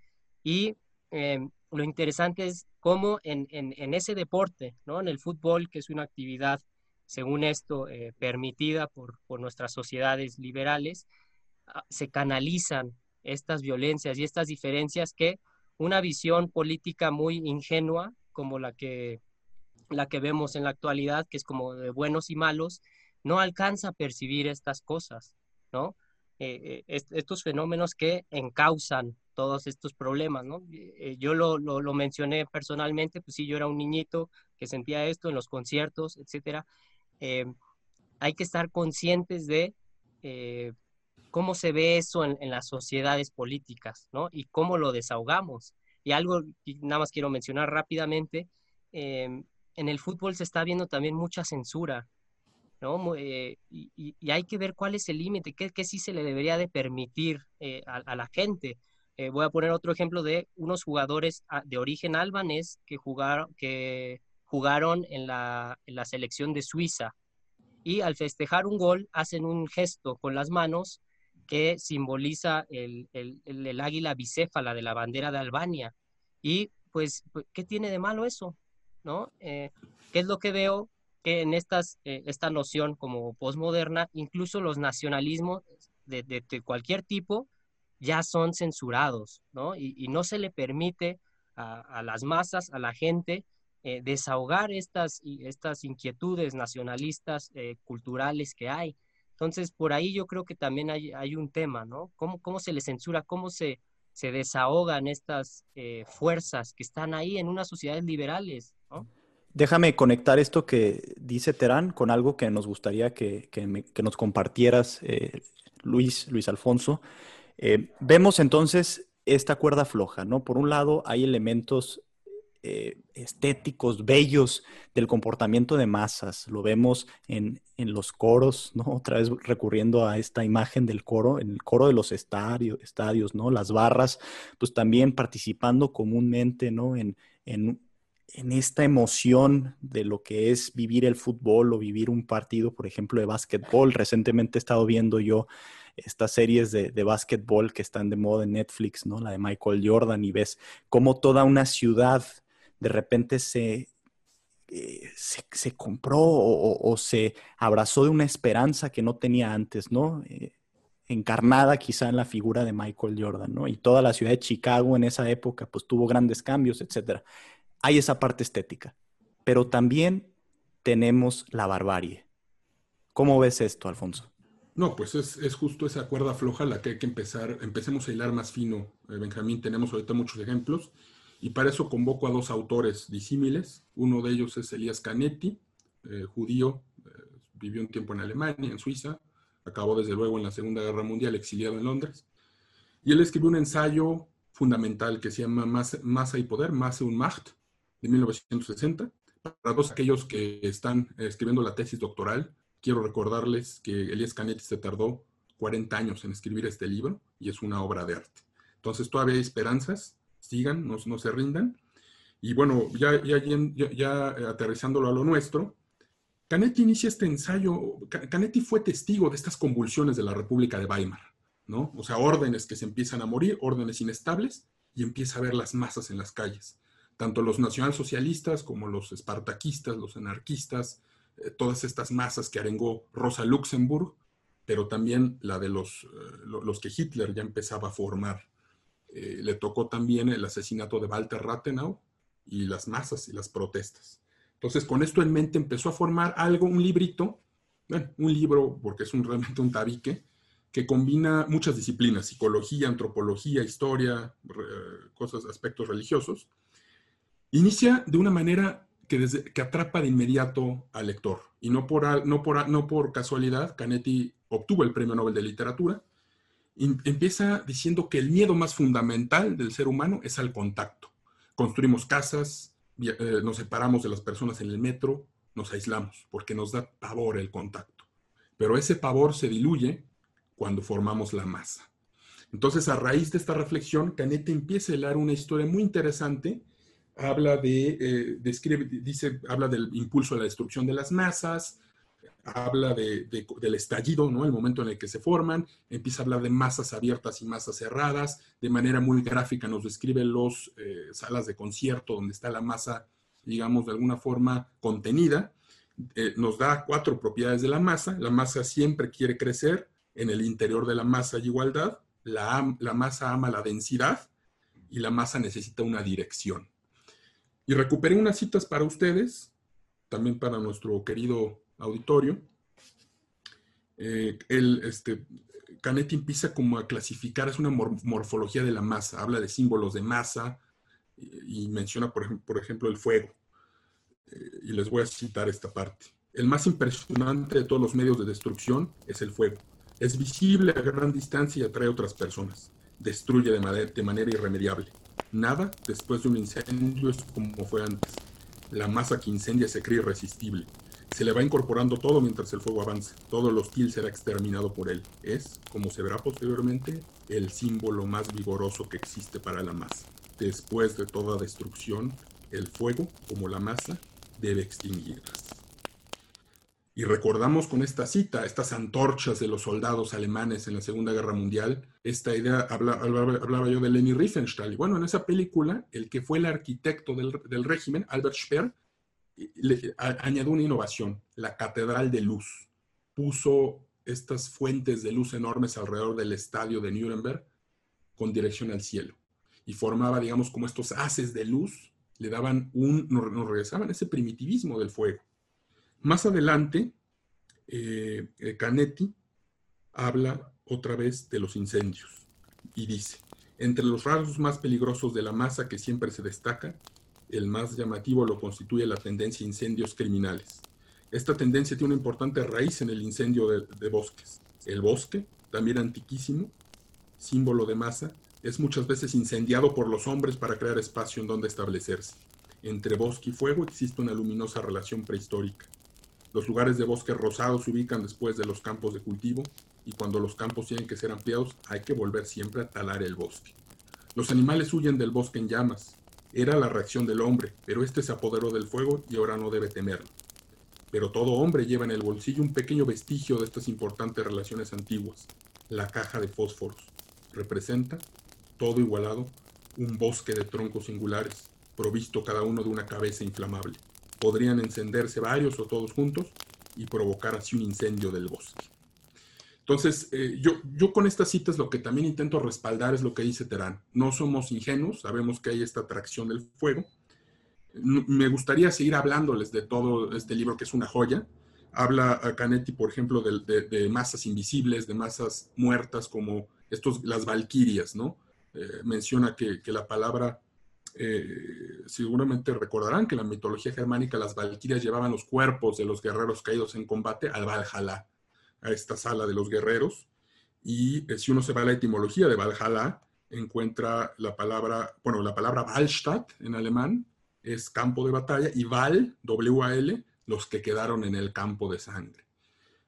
y lo interesante es cómo en, en, en, ese deporte, ¿no? en el fútbol, que es una actividad según esto, eh, permitida por, nuestras sociedades liberales, ah, se canalizan estas violencias y estas diferencias que una visión política muy ingenua como la que, la que vemos en la actualidad, que es como de buenos y malos, no alcanza a percibir estas cosas, ¿no? Eh, eh, estos fenómenos que encausan todos estos problemas, ¿no? yo lo, lo, lo, mencioné personalmente, pues sí, yo era un niñito que sentía esto en los conciertos, etcétera, eh, hay que estar conscientes de eh, cómo se ve eso en, las sociedades políticas, ¿no? Y cómo lo desahogamos. Y algo que nada más quiero mencionar rápidamente, em, en el fútbol se está viendo también mucha censura, ¿no? Eh, y, hay que ver cuál es el límite, qué, qué, sí se le debería de permitir a, la gente. voy a poner otro ejemplo de unos jugadores ah, de origen albanés que jugaron, que jugaron en la, selección de Suiza y al festejar un gol hacen un gesto con las manos que simboliza el, águila bicéfala de la bandera de Albania. Y pues, pues, ¿qué tiene de malo eso? ¿No? Eh, ¿Qué es lo que veo? Que en estas, eh, esta noción como posmoderna, incluso los nacionalismos de, cualquier tipo ya son censurados, ¿no? Y, no se le permite a, las masas, a la gente, eh, desahogar estas, estas inquietudes nacionalistas eh, culturales que hay. Entonces, por ahí yo creo que también hay, hay un tema, ¿no? ¿Cómo, ¿Cómo, se le censura? ¿Cómo se, se desahogan estas eh, fuerzas que están ahí en unas sociedades liberales. Déjame conectar esto que dice Terán con algo que nos gustaría que, que, que nos compartieras, Luis, Luis Alfonso. vemos entonces esta cuerda floja, ¿no? Por un lado, hay elementos eh, estéticos, bellos del comportamiento de masas. Lo vemos en, los coros, ¿no? Otra vez recurriendo a esta imagen del coro, en el coro de los estadios, estadios ¿no? Las barras, pues también participando comúnmente, ¿no? En, en, en esta emoción de lo que es vivir el fútbol o vivir un partido, por ejemplo, de básquetbol. Recientemente he estado viendo yo estas series de, de básquetbol que están de moda en Netflix, ¿no? La de Michael Jordan y ves cómo toda una ciudad de repente se, eh, se, compró o, se abrazó de una esperanza que no tenía antes, ¿no? Eh, encarnada quizá en la figura de Michael Jordan, ¿no? Y toda la ciudad de Chicago en esa época, pues tuvo grandes cambios, etc. Hay esa parte estética, pero también tenemos la barbarie. ¿Cómo ves esto, Alfonso? No, pues es, es, justo esa cuerda floja la que hay que empezar, empecemos a hilar más fino. Eh, Benjamín, tenemos ahorita muchos ejemplos y para eso convoco a dos autores disímiles. Uno de ellos es Elías Canetti, eh, judío, eh, vivió un tiempo en Alemania, en Suiza, acabó desde luego en la Segunda Guerra Mundial exiliado en Londres. Y él escribió un ensayo fundamental que se llama Masa y Poder, Masse und Macht, de 1960. Para todos aquellos que están escribiendo la tesis doctoral, quiero recordarles que Elías Canetti se tardó 40 años en escribir este libro y es una obra de arte. Entonces todavía hay esperanzas, no, se rindan. Y bueno, ya, ya, ya, ya, aterrizándolo a lo nuestro, Canetti inicia este ensayo, Canetti fue testigo de estas convulsiones de la República de Weimar, ¿no? O sea, órdenes que se empiezan a morir, órdenes inestables, y empieza a ver las masas en las calles. Tanto los nacionalsocialistas como los espartaquistas, los anarquistas, eh, todas estas masas que arengó Rosa Luxemburg, pero también la de los, eh, los que Hitler ya empezaba a formar. Eh, le tocó también el asesinato de Walter Rathenau y las masas y las protestas. Entonces, con esto en mente empezó a formar algo, un librito, un libro, porque es un, realmente un tabique, que combina muchas disciplinas, psicología, antropología, historia, cosas, aspectos religiosos. Inicia de una manera que, atrapa de inmediato al lector. Y no por, no, por, no por casualidad, Canetti obtuvo el Premio Nobel de Literatura. Empieza diciendo que el miedo más fundamental del ser humano es al contacto. Construimos casas, eh, nos separamos de las personas en el metro, nos aislamos, porque nos da pavor el contacto. Pero ese pavor se diluye cuando formamos la masa. Entonces, a raíz de esta reflexión, Canetti empieza a hilar una historia muy interesante habla de, eh, describe, dice, habla del impulso a la destrucción de las masas, habla de, del estallido, ¿no? El momento en el que se forman, empieza a hablar de masas abiertas y masas cerradas, de manera muy gráfica nos describe los eh, salas de concierto donde está la masa, digamos, de alguna forma contenida. Eh, nos da cuatro propiedades de la masa. La masa siempre quiere crecer, en el interior de la masa hay igualdad, la, la masa ama la densidad y la masa necesita una dirección. Y recuperé unas citas para ustedes, también para nuestro querido auditorio. Eh, el, este, Canetti empieza como a clasificar, es una morfología de la masa, habla de símbolos de masa y, menciona, por, ejemplo, el fuego. Eh, y les voy a citar esta parte. El más impresionante de todos los medios de destrucción es el fuego. Es visible a gran distancia y atrae a otras personas. Destruye de, de manera irremediable. Nada después de un incendio es como fue antes. La masa que incendia se cree irresistible. Se le va incorporando todo mientras el fuego avanza. Todo el hostil será exterminado por él. Es, como se verá posteriormente, el símbolo más vigoroso que existe para la masa. Después de toda destrucción, el fuego, como la masa, debe extinguirse. Y recordamos con esta cita, estas antorchas de los soldados alemanes en la Segunda Guerra Mundial, esta idea, hablaba, yo de Leni Riefenstahl. Y bueno, en esa película, el que fue el arquitecto del, régimen, Albert Speer, añadió una innovación, la catedral de luz. Puso estas fuentes de luz enormes alrededor del estadio de Nuremberg con dirección al cielo. Y formaba, digamos, como estos haces de luz, le daban un, nos regresaban ese primitivismo del fuego. Más adelante, eh, eh, Canetti habla otra vez de los incendios y dice, entre los rasgos más peligrosos de la masa que siempre se destaca, el más llamativo lo constituye la tendencia a incendios criminales. Esta tendencia tiene una importante raíz en el incendio de, bosques. El bosque, también antiquísimo, símbolo de masa, es muchas veces incendiado por los hombres para crear espacio en donde establecerse. Entre bosque y fuego existe una luminosa relación prehistórica. Los lugares de bosque rosado se ubican después de los campos de cultivo y cuando los campos tienen que ser ampliados hay que volver siempre a talar el bosque. Los animales huyen del bosque en llamas. Era la reacción del hombre, pero este se apoderó del fuego y ahora no debe temerlo. Pero todo hombre lleva en el bolsillo un pequeño vestigio de estas importantes relaciones antiguas, la caja de fósforos. Representa, todo igualado, un bosque de troncos singulares, provisto cada uno de una cabeza inflamable podrían encenderse varios o todos juntos y provocar así un incendio del bosque. Entonces, eh, yo, yo con estas citas lo que también intento respaldar es lo que dice Terán. No somos ingenuos, sabemos que hay esta atracción del fuego. Me gustaría seguir hablándoles de todo este libro que es una joya. Habla Canetti, por ejemplo, de, masas invisibles, de masas muertas, como estos, las valquirias, ¿no? Eh, menciona que, la palabra, eh, seguramente recordarán que en la mitología germánica las valquirias llevaban los cuerpos de los guerreros caídos en combate al Valhalla, a esta sala de los guerreros. Y eh, si uno se va a la etimología de Valhalla, encuentra la palabra, bueno, la palabra Wallstatt en alemán es campo de batalla y Val, W-A-L, los que quedaron en el campo de sangre.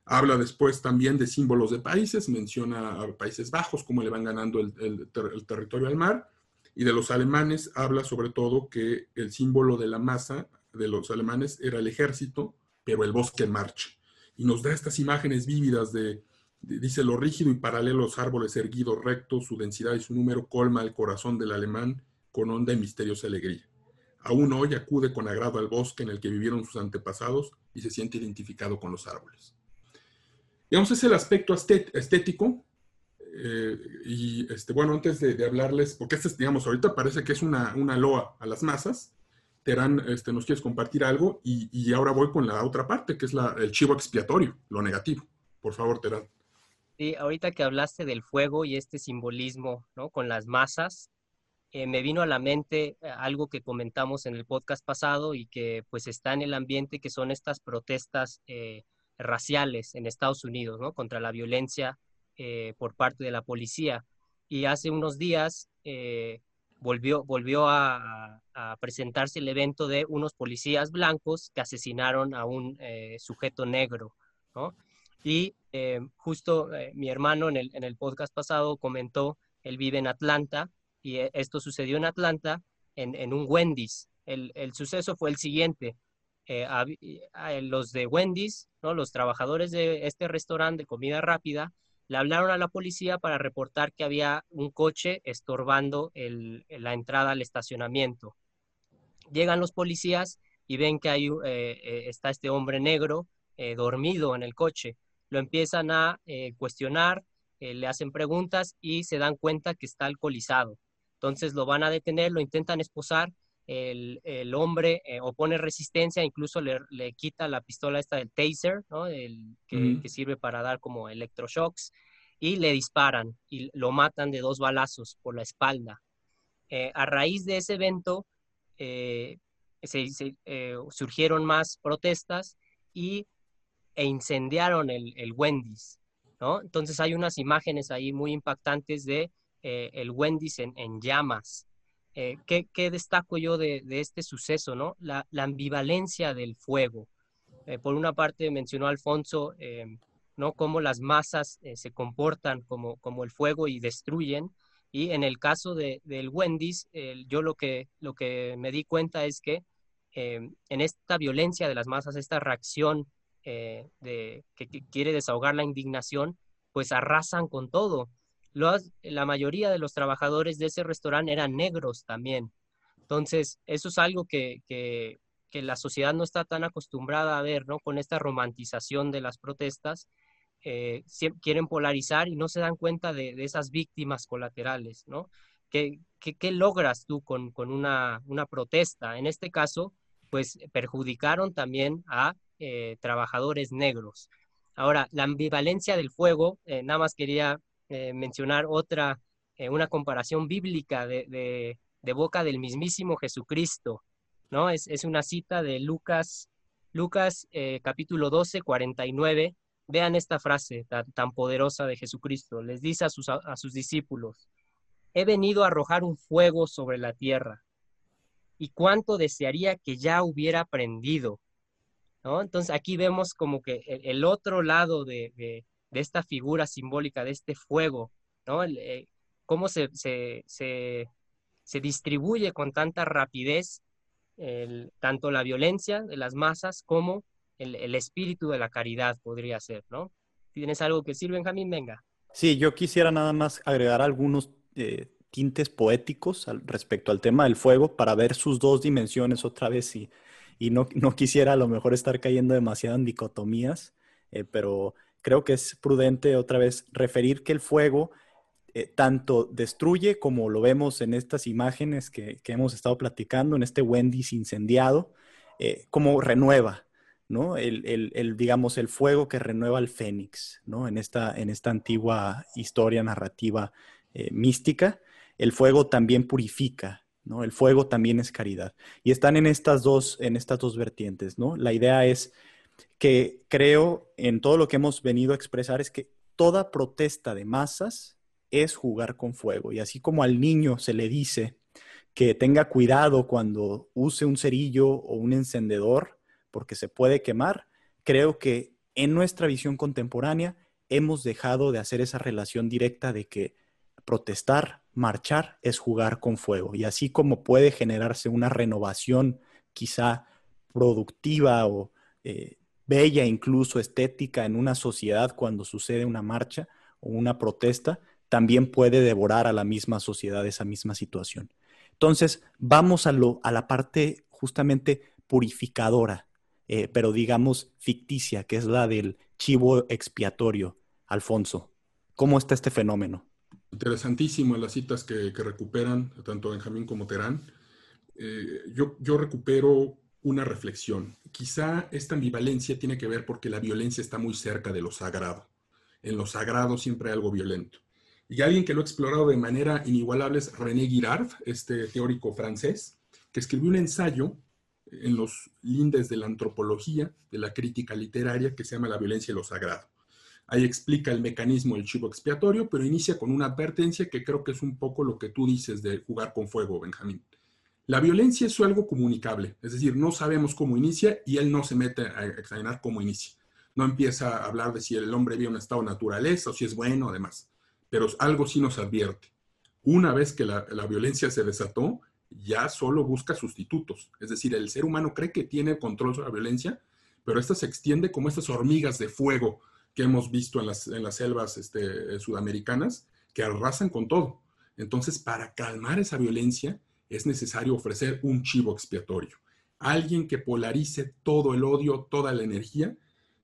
Habla después también de símbolos de países, menciona a Países Bajos, cómo le van ganando el, territorio al mar, y de los alemanes habla sobre todo que el símbolo de la masa de los alemanes era el ejército, pero el bosque en marcha. Y nos da estas imágenes vívidas de, dice, lo rígido y paralelo los árboles erguidos rectos, su densidad y su número colma el corazón del alemán con honda y misteriosa alegría. Aún hoy acude con agrado al bosque en el que vivieron sus antepasados y se siente identificado con los árboles. Digamos, es el aspecto estético. Eh, y este, bueno, antes de, hablarles, porque este, digamos, ahorita parece que es una, loa a las masas. Terán, este, nos quieres compartir algo y, ahora voy con la otra parte, que es el chivo expiatorio, lo negativo. Por favor, Terán. Sí, ahorita que hablaste del fuego y este simbolismo, ¿no? Con las masas, eh, me vino a la mente eh, algo que comentamos en el podcast pasado y que pues está en el ambiente, que son estas protestas eh, raciales en Estados Unidos, ¿no? Contra la violencia por parte de la policía. Y hace unos días volvió, volvió a, presentarse el evento de unos policías blancos que asesinaron a un sujeto negro. Y justo mi hermano en el, en el podcast pasado comentó, él vive en Atlanta, y eh, esto sucedió en Atlanta, en, un Wendy's. El, suceso fue el siguiente. Eh, los de Wendy's, ¿no? los trabajadores de este restaurante de comida rápida, le hablaron a la policía para reportar que había un coche estorbando la entrada al estacionamiento. Llegan los policías y ven que hay, eh, está este hombre negro dormido en el coche. Lo empiezan a cuestionar, le hacen preguntas y se dan cuenta que está alcoholizado. Entonces lo van a detener, lo intentan esposar, el, hombre eh, opone resistencia, incluso le, quita la pistola esta del taser, ¿no? el, que, sirve para dar como electroshocks, y le disparan y lo matan de dos balazos por la espalda. Eh, a raíz de ese evento eh, se, surgieron más protestas y, e incendiaron el, el Wendy's. ¿no? Entonces hay unas imágenes ahí muy impactantes de eh, el Wendy's en, llamas. Eh, ¿qué, destaco yo de, este suceso? ¿no? La, ambivalencia del fuego. Eh, por una parte mencionó Alfonso, ¿no? Cómo las masas se comportan como, como el fuego y destruyen. Y en el caso de, del Wendy's, yo lo que, lo que me di cuenta es que en esta violencia de las masas, esta reacción de, que, quiere desahogar la indignación, pues arrasan con todo la mayoría de los trabajadores de ese restaurante eran negros también. Entonces, eso es algo que, la sociedad no está tan acostumbrada a ver, ¿no? Con esta romantización de las protestas, eh, quieren polarizar y no se dan cuenta de, esas víctimas colaterales, ¿no? ¿Qué, logras tú con, una, protesta? En este caso, pues perjudicaron también a eh, trabajadores negros. Ahora, la ambivalencia del fuego, eh, nada más quería eh, mencionar otra, eh, una comparación bíblica de, boca del mismísimo Jesucristo, ¿no? Es, una cita de Lucas, Lucas eh, capítulo 12, 49. Vean esta frase tan, poderosa de Jesucristo. Les dice a sus, a sus discípulos, he venido a arrojar un fuego sobre la tierra. Y cuánto desearía que ya hubiera aprendido. ¿no? Entonces aquí vemos como que el, otro lado de esta figura simbólica, de este fuego, ¿no? Eh, cómo se, distribuye con tanta rapidez tanto la violencia de las masas como el, espíritu de la caridad podría ser, ¿no? ¿Tienes algo que decir, Benjamín? Venga. Sí, yo quisiera nada más agregar algunos eh, tintes poéticos respecto al tema del fuego para ver sus dos dimensiones otra vez y, y no, no, quisiera a lo mejor estar cayendo demasiado en dicotomías, eh, pero creo que es prudente otra vez referir que el fuego eh, tanto destruye como lo vemos en estas imágenes que, hemos estado platicando, en este Wendy's incendiado, eh, como renueva. ¿no? El, digamos, el fuego que renueva el fénix, ¿no? En esta, en esta antigua historia narrativa eh, mística, el fuego también purifica, ¿no? El fuego también es caridad. Y están en estas dos, en estas dos vertientes, ¿no? La idea es que creo en todo lo que hemos venido a expresar es que toda protesta de masas es jugar con fuego. Y así como al niño se le dice que tenga cuidado cuando use un cerillo o un encendedor, porque se puede quemar, creo que en nuestra visión contemporánea hemos dejado de hacer esa relación directa de que protestar, marchar es jugar con fuego. Y así como puede generarse una renovación quizá productiva o eh, bella, incluso estética en una sociedad cuando sucede una marcha o una protesta, también puede devorar a la misma sociedad esa misma situación. Entonces, vamos a, lo, a la parte justamente purificadora eh, pero digamos ficticia, que es la del chivo expiatorio. Alfonso, ¿cómo está este fenómeno? Interesantísimo las citas que, recuperan tanto Benjamín como Terán. Eh, yo, yo recupero una reflexión. Quizá esta ambivalencia tiene que ver porque la violencia está muy cerca de lo sagrado. En lo sagrado siempre hay algo violento. Y alguien que lo ha explorado de manera inigualable es René Girard, este teórico francés, que escribió un ensayo en los lindes de la antropología, de la crítica literaria, que se llama La violencia y lo sagrado. Ahí explica el mecanismo del chivo expiatorio, pero inicia con una advertencia que creo que es un poco lo que tú dices de jugar con fuego, Benjamín. La violencia es algo comunicable, es decir, no sabemos cómo inicia y él no se mete a examinar cómo inicia. No empieza a hablar de si el hombre vive un estado de naturaleza o si es bueno, además, pero algo sí nos advierte. Una vez que la, la violencia se desató, ya solo busca sustitutos. Es decir, el ser humano cree que tiene control sobre la violencia, pero esta se extiende como estas hormigas de fuego que hemos visto en las, en las selvas este, sudamericanas, que arrasan con todo. Entonces, para calmar esa violencia, es necesario ofrecer un chivo expiatorio. Alguien que polarice todo el odio, toda la energía.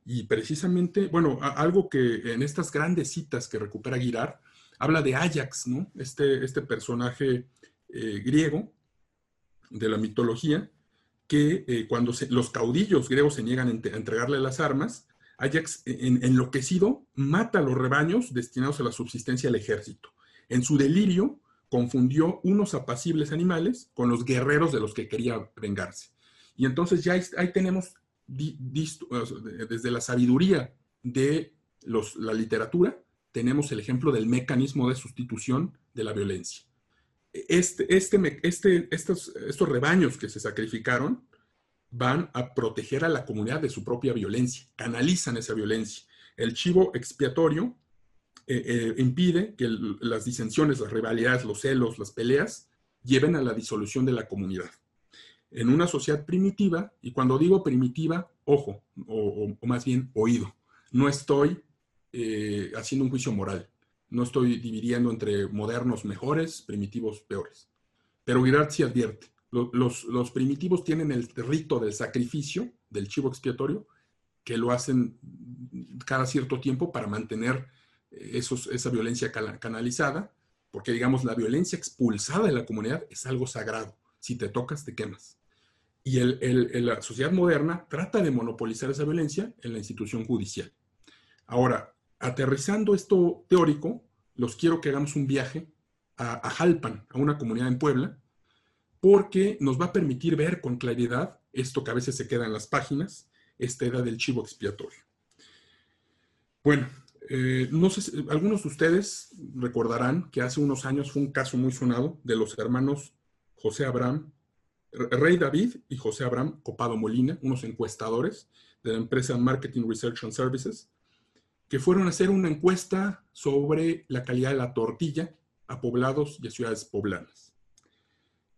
Y precisamente, bueno, algo que en estas grandes citas que recupera Girard, habla de Ajax, ¿no? Este, este personaje eh, griego de la mitología, que eh, cuando los caudillos griegos se niegan a entregarle las armas, Ajax, enloquecido, mata a los rebaños destinados a la subsistencia del ejército. En su delirio, confundió unos apacibles animales con los guerreros de los que quería vengarse. Y entonces ya ahí tenemos, desde la sabiduría de la literatura, tenemos el ejemplo del mecanismo de sustitución de la violencia este, este, este, estos, estos rebaños que se sacrificaron van a proteger a la comunidad de su propia violencia, canalizan esa violencia. El chivo expiatorio eh, eh, impide que las disensiones, las rivalidades, los celos, las peleas lleven a la disolución de la comunidad. En una sociedad primitiva, y cuando digo primitiva, ojo, o, más bien oído, no estoy eh, haciendo un juicio moral no estoy dividiendo entre modernos mejores, primitivos peores. Pero Girard sí advierte, los, primitivos tienen el rito del sacrificio, del chivo expiatorio, que lo hacen cada cierto tiempo para mantener esos, esa violencia canalizada, porque digamos la violencia expulsada de la comunidad es algo sagrado. Si te tocas, te quemas. Y la sociedad moderna trata de monopolizar esa violencia en la institución judicial. Ahora, aterrizando esto teórico, los quiero que hagamos un viaje a, Jalpan, a una comunidad en Puebla, porque nos va a permitir ver con claridad esto que a veces se queda en las páginas, esta edad del chivo expiatorio. Bueno, eh, no sé, algunos de ustedes recordarán que hace unos años fue un caso muy sonado de los hermanos José Abraham, Rey David y José Abraham Copado Molina, unos encuestadores de la empresa Marketing Research and Services, que fueron a hacer una encuesta sobre la calidad de la tortilla a poblados y a ciudades poblanas.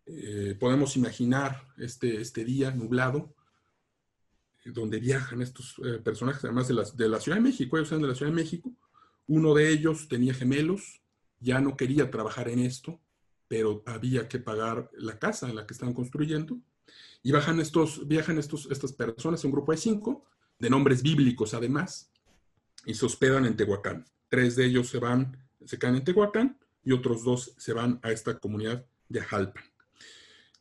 Eh, podemos imaginar este, este día nublado, donde viajan estos eh, personajes, además de la, de la, Ciudad de México, ellos eran de la Ciudad de México. Uno de ellos tenía gemelos, ya no quería trabajar en esto, pero había que pagar la casa en la que estaban construyendo. Y bajan estos, viajan estos, estas personas, un grupo de cinco, de nombres bíblicos además, y se hospedan en Tehuacán. Tres de ellos se van, se quedan en Tehuacán y otros dos se van a esta comunidad de Jalpan.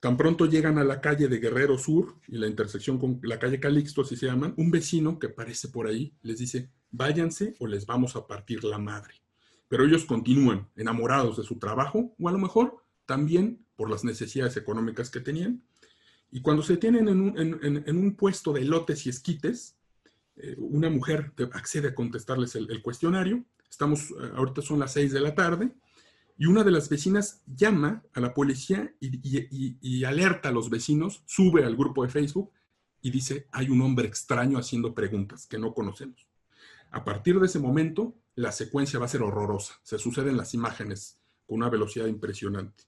Tan pronto llegan a la calle de Guerrero Sur y la intersección con la calle Calixto, así se llaman, un vecino que aparece por ahí les dice, váyanse o les vamos a partir la madre. Pero ellos continúan enamorados de su trabajo o a lo mejor también por las necesidades económicas que tenían. Y cuando se tienen en un, puesto de lotes y esquites, eh, una mujer accede a contestarles el, cuestionario. Estamos, eh, ahorita son las seis de la tarde, y una de las vecinas llama a la policía y, alerta a los vecinos, sube al grupo de Facebook y dice, hay un hombre extraño haciendo preguntas que no conocemos. A partir de ese momento, la secuencia va a ser horrorosa. Se suceden las imágenes con una velocidad impresionante.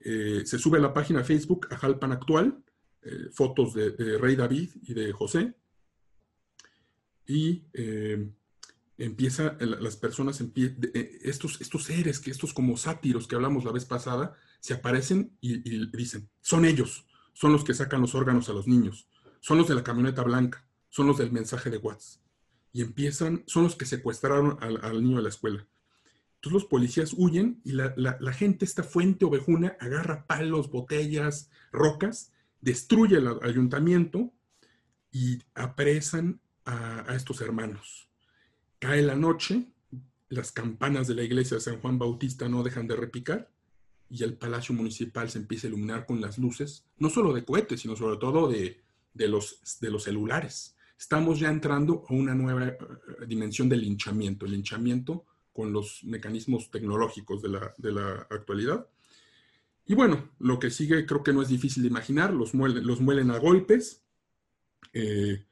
Eh, se sube a la página de Facebook a Jalpan Actual, eh, fotos de, Rey David y de José. Y eh, empieza, las personas, eh, estos, estos seres, que estos como sátiros que hablamos la vez pasada, se aparecen y, dicen, son ellos, son los que sacan los órganos a los niños, son los de la camioneta blanca, son los del mensaje de WhatsApp. Y empiezan, son los que secuestraron al, niño de la escuela. Entonces los policías huyen y la, gente, esta fuente ovejuna, agarra palos, botellas, rocas, destruye el ayuntamiento y apresan a estos hermanos Cae la noche, las campanas de la iglesia de San Juan Bautista no dejan de repicar y el palacio municipal se empieza a iluminar con las luces, no solo de cohetes, sino sobre todo de, los, de los celulares. Estamos ya entrando a una nueva eh, dimensión del linchamiento, el linchamiento con los mecanismos tecnológicos de la, actualidad. Y bueno, lo que sigue creo que no es difícil de imaginar, los muelen, los muelen a golpes, eh,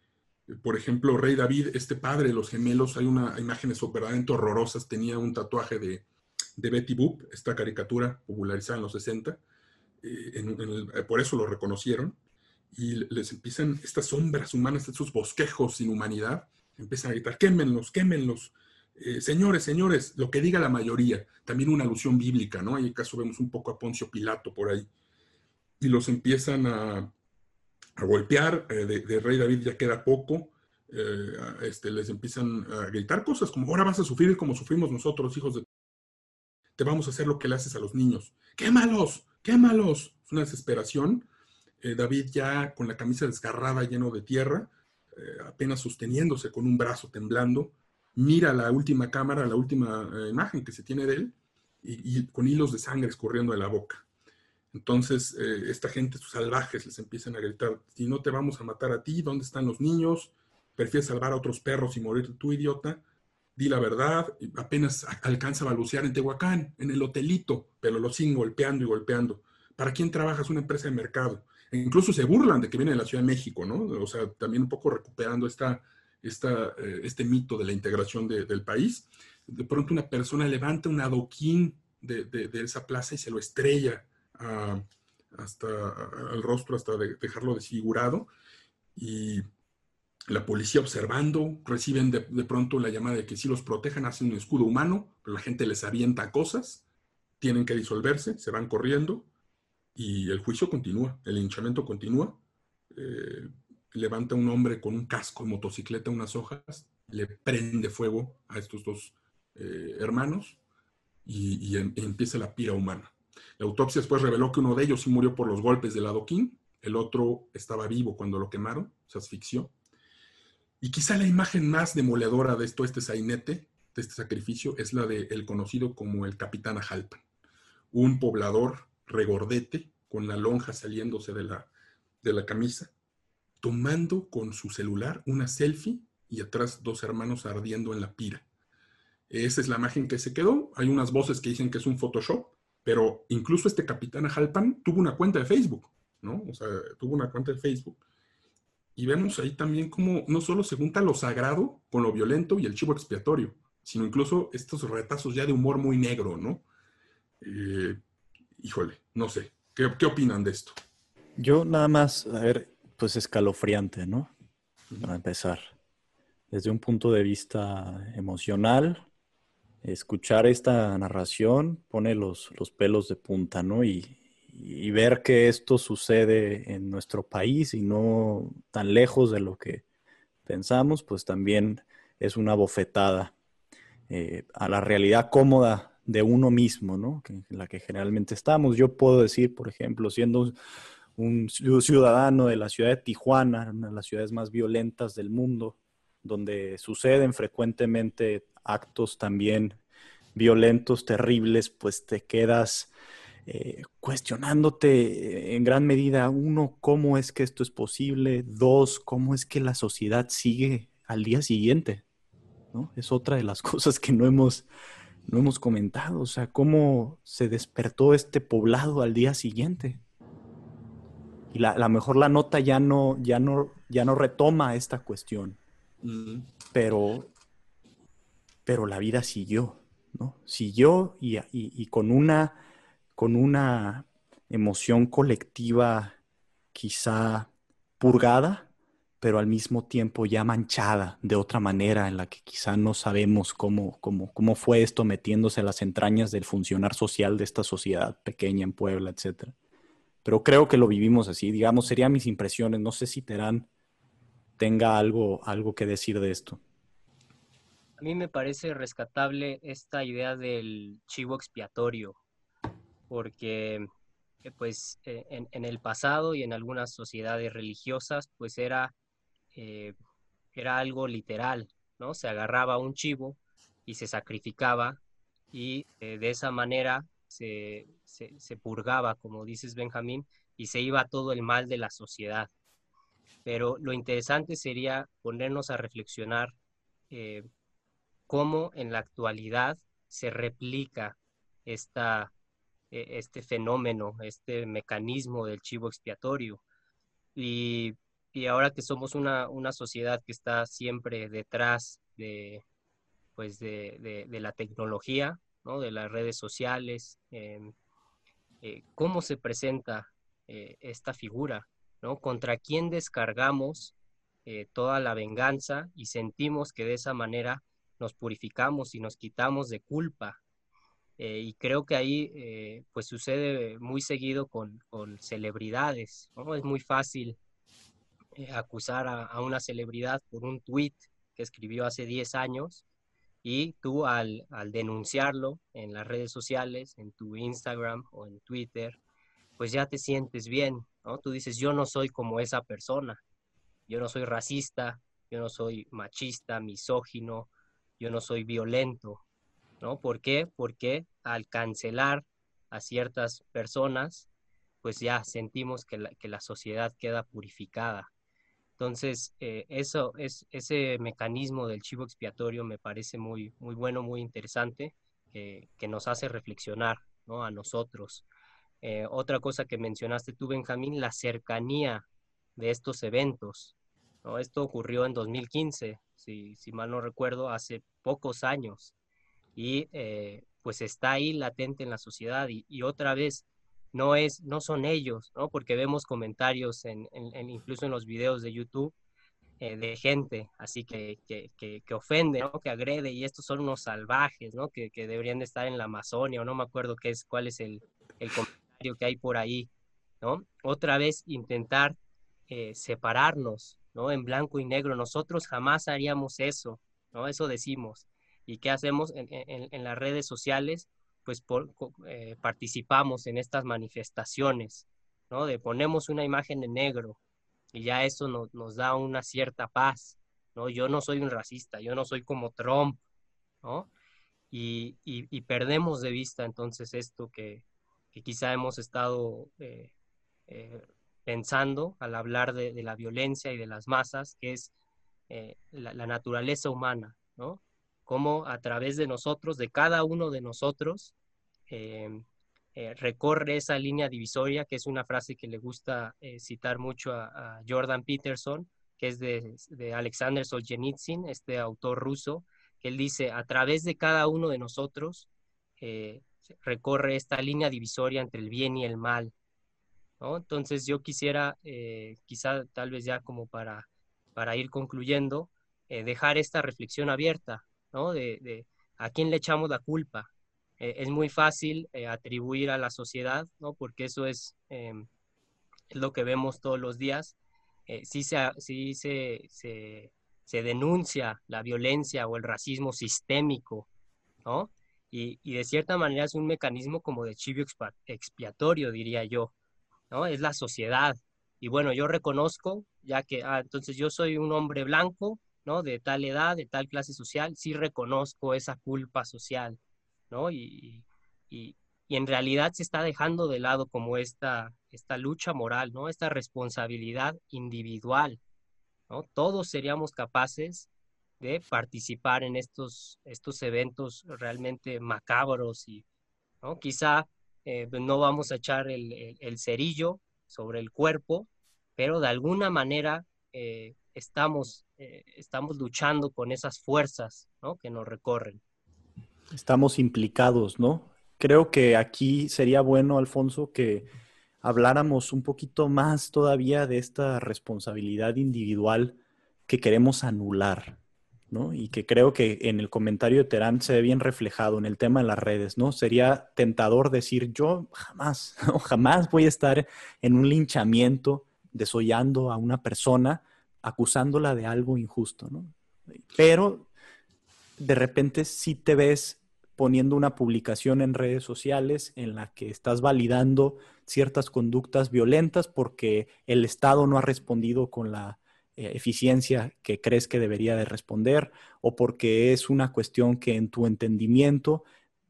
por ejemplo, Rey David, este padre de los gemelos, hay unas imágenes verdaderamente horrorosas, tenía un tatuaje de, Betty Boop, esta caricatura popularizada en los 60, eh, eh, por eso lo reconocieron, y les empiezan estas sombras humanas, estos bosquejos sin humanidad, empiezan a gritar, quémenlos, quémenlos, eh, señores, señores, lo que diga la mayoría, también una alusión bíblica, ¿no? Hay caso vemos un poco a Poncio Pilato por ahí, y los empiezan a, a golpear, eh, de, Rey David ya queda poco, eh, este, les empiezan a gritar cosas como, ahora vas a sufrir como sufrimos nosotros, hijos de... Te vamos a hacer lo que le haces a los niños. ¡Quémalos! ¡Quémalos! Es una desesperación. Eh, David ya con la camisa desgarrada, lleno de tierra, apenas sosteniéndose con un brazo temblando, mira la última cámara, la última imagen que se tiene de él, y con hilos de sangre escurriendo de la boca. Entonces, eh, esta gente, sus salvajes, les empiezan a gritar, si no te vamos a matar a ti, ¿dónde están los niños? ¿Prefieres salvar a otros perros y morir tú, idiota? Di la verdad, apenas alcanza a balbucear en Tehuacán, en el hotelito, pero lo siguen golpeando y golpeando. ¿Para quién trabajas? Una empresa de mercado. E incluso se burlan de que viene de la Ciudad de México, ¿no? O sea, también un poco recuperando esta, esta, eh, este mito de la integración del país. De pronto una persona levanta un adoquín de, de esa plaza y se lo estrella hasta el rostro, hasta dejarlo desfigurado. Y la policía observando, reciben de, pronto la llamada de que si los protejan, hacen un escudo humano, pero la gente les avienta cosas, tienen que disolverse, se van corriendo y el juicio continúa, el hinchamiento continúa. Eh, levanta un hombre con un casco, motocicleta, unas hojas, le prende fuego a estos dos eh, hermanos y, em, empieza la pira humana. La autopsia después reveló que uno de ellos sí murió por los golpes del adoquín, el otro estaba vivo cuando lo quemaron, se asfixió. Y quizá la imagen más demoledora de esto, este sainete, de este sacrificio, es la del el conocido como el capitán Ajalpan, un poblador regordete con la lonja saliéndose de la, de la camisa, tomando con su celular una selfie y atrás dos hermanos ardiendo en la pira. Esa es la imagen que se quedó. Hay unas voces que dicen que es un Photoshop, pero incluso este capitán Ajalpan tuvo una cuenta de Facebook, ¿no? O sea, tuvo una cuenta de Facebook. Y vemos ahí también cómo no solo se junta lo sagrado con lo violento y el chivo expiatorio, sino incluso estos retazos ya de humor muy negro, ¿no? Eh, híjole, no sé. ¿Qué, ¿Qué, opinan de esto? Yo nada más, a ver, pues escalofriante, ¿no? Para empezar. Desde un punto de vista emocional, escuchar esta narración pone los, pelos de punta, ¿no? Y, ver que esto sucede en nuestro país y no tan lejos de lo que pensamos, pues también es una bofetada eh, a la realidad cómoda de uno mismo, ¿no? en la que generalmente estamos. Yo puedo decir, por ejemplo, siendo un, ciudadano de la ciudad de Tijuana, una de las ciudades más violentas del mundo, donde suceden frecuentemente actos también violentos, terribles, pues te quedas eh, cuestionándote en gran medida, uno, cómo es que esto es posible, dos, cómo es que la sociedad sigue al día siguiente, ¿no? Es otra de las cosas que no hemos, no hemos comentado, o sea, cómo se despertó este poblado al día siguiente. Y la, la mejor la nota ya no, ya no, ya no retoma esta cuestión, pero, pero la vida siguió, ¿no? Siguió y, con una con una emoción colectiva quizá purgada, pero al mismo tiempo ya manchada de otra manera en la que quizá no sabemos cómo, cómo, cómo fue esto metiéndose a las entrañas del funcionar social de esta sociedad pequeña en Puebla, etc. Pero creo que lo vivimos así, digamos, serían mis impresiones. No sé si Terán tenga algo, algo que decir de esto. A mí me parece rescatable esta idea del chivo expiatorio, porque eh, pues eh, en, el pasado y en algunas sociedades religiosas pues era, eh, era algo literal, ¿no? Se agarraba un chivo y se sacrificaba y de esa manera se, se, purgaba, como dices Benjamín, y se iba todo el mal de la sociedad. Pero lo interesante sería ponernos a reflexionar cómo en la actualidad se replica e, este fenómeno, este mecanismo del chivo expiatorio. Y, ahora que somos una, sociedad que está siempre detrás de, pues de, la tecnología, ¿no? de las redes sociales, em, eh, ¿cómo se presenta eh, esta figura? ¿no? ¿Contra quién descargamos eh, toda la venganza y sentimos que de esa manera nos purificamos y nos quitamos de culpa eh, y creo que ahí eh, pues sucede muy seguido con, celebridades. ¿no? Es muy fácil eh, acusar a, una celebridad por un tweet que escribió hace 10 años y tú al, al, denunciarlo en las redes sociales, en tu Instagram o en Twitter, pues ya te sientes bien, ¿no? Tú dices, yo no soy como esa persona, yo no soy racista, yo no soy machista, misógino, yo no soy violento, ¿no? ¿Por qué? Porque al cancelar a ciertas personas, pues ya sentimos que la, sociedad queda purificada. Entonces, eh, eso es, ese mecanismo del chivo expiatorio me parece muy, muy bueno, muy interesante, que nos hace reflexionar ¿no? a nosotros. Eh, otra cosa que mencionaste tú, Benjamín, la cercanía de estos eventos. ¿no? Esto ocurrió en 2015, si, mal no recuerdo, hace pocos años. Y eh, pues está ahí latente en la sociedad y, otra vez no es no son ellos no porque vemos comentarios en, incluso en los videos de YouTube eh, de gente así que, que, que, ofende ¿no? que agrede y estos son unos salvajes no que, que, deberían de estar en la Amazonia o no me acuerdo qué es cuál es el, el comentario que hay por ahí no otra vez intentar eh, separarnos no en blanco y negro nosotros jamás haríamos eso no eso decimos ¿Y qué hacemos en, las redes sociales? Pues eh, participamos en estas manifestaciones, ¿no? De ponemos una imagen en negro y ya eso nos da una cierta paz, ¿no? Yo no soy un racista, yo no soy como Trump, ¿no? Y, perdemos de vista entonces esto que, quizá hemos estado eh, eh, pensando al hablar de, la violencia y de las masas, que es la, la, naturaleza humana, ¿no? cómo a través de nosotros, de cada uno de nosotros, em, eh, recorre esa línea divisoria, que es una frase que le gusta eh, citar mucho a, Jordan Peterson, que es de, Alexander Solzhenitsyn, este autor ruso, que él dice, a través de cada uno de nosotros eh, recorre esta línea divisoria entre el bien y el mal. Entonces yo quisiera, quizá tal vez ya como para, para ir concluyendo, dejar esta reflexión abierta ¿no? De, a quién le echamos la culpa. Eh, es muy fácil eh, atribuir a la sociedad, ¿no? Porque eso es, em, lo que vemos todos los días. Eh, sí, se, sí se, se, denuncia la violencia o el racismo sistémico, ¿no? y, de cierta manera es un mecanismo como de chivo expiatorio, diría yo, ¿no? Es la sociedad. Y bueno, yo reconozco, ya que, ah, entonces yo soy un hombre blanco, ¿no? De tal edad, de tal clase social, sí reconozco esa culpa social, ¿no? Y, y, y en realidad se está dejando de lado como esta, esta lucha moral, ¿no? Esta responsabilidad individual, ¿no? Todos seríamos capaces de participar en estos, estos eventos realmente macabros y, ¿no? Quizá eh, no vamos a echar el, cerillo sobre el cuerpo, pero de alguna manera eh, estamos, eh, estamos luchando con esas fuerzas. Que nos recorren. Estamos implicados, ¿no? Creo que aquí sería bueno, Alfonso, que habláramos un poquito más todavía de esta responsabilidad individual que queremos anular, ¿no? Y que creo que en el comentario de Terán se ve bien reflejado en el tema de las redes, ¿no? Sería tentador decir, yo jamás, jamás voy a estar en un linchamiento desollando a una persona, acusándola de algo injusto, ¿no? Pero de repente sí te ves poniendo una publicación en redes sociales en la que estás validando ciertas conductas violentas porque el Estado no ha respondido con la eficiencia que crees que debería de responder o porque es una cuestión que en tu entendimiento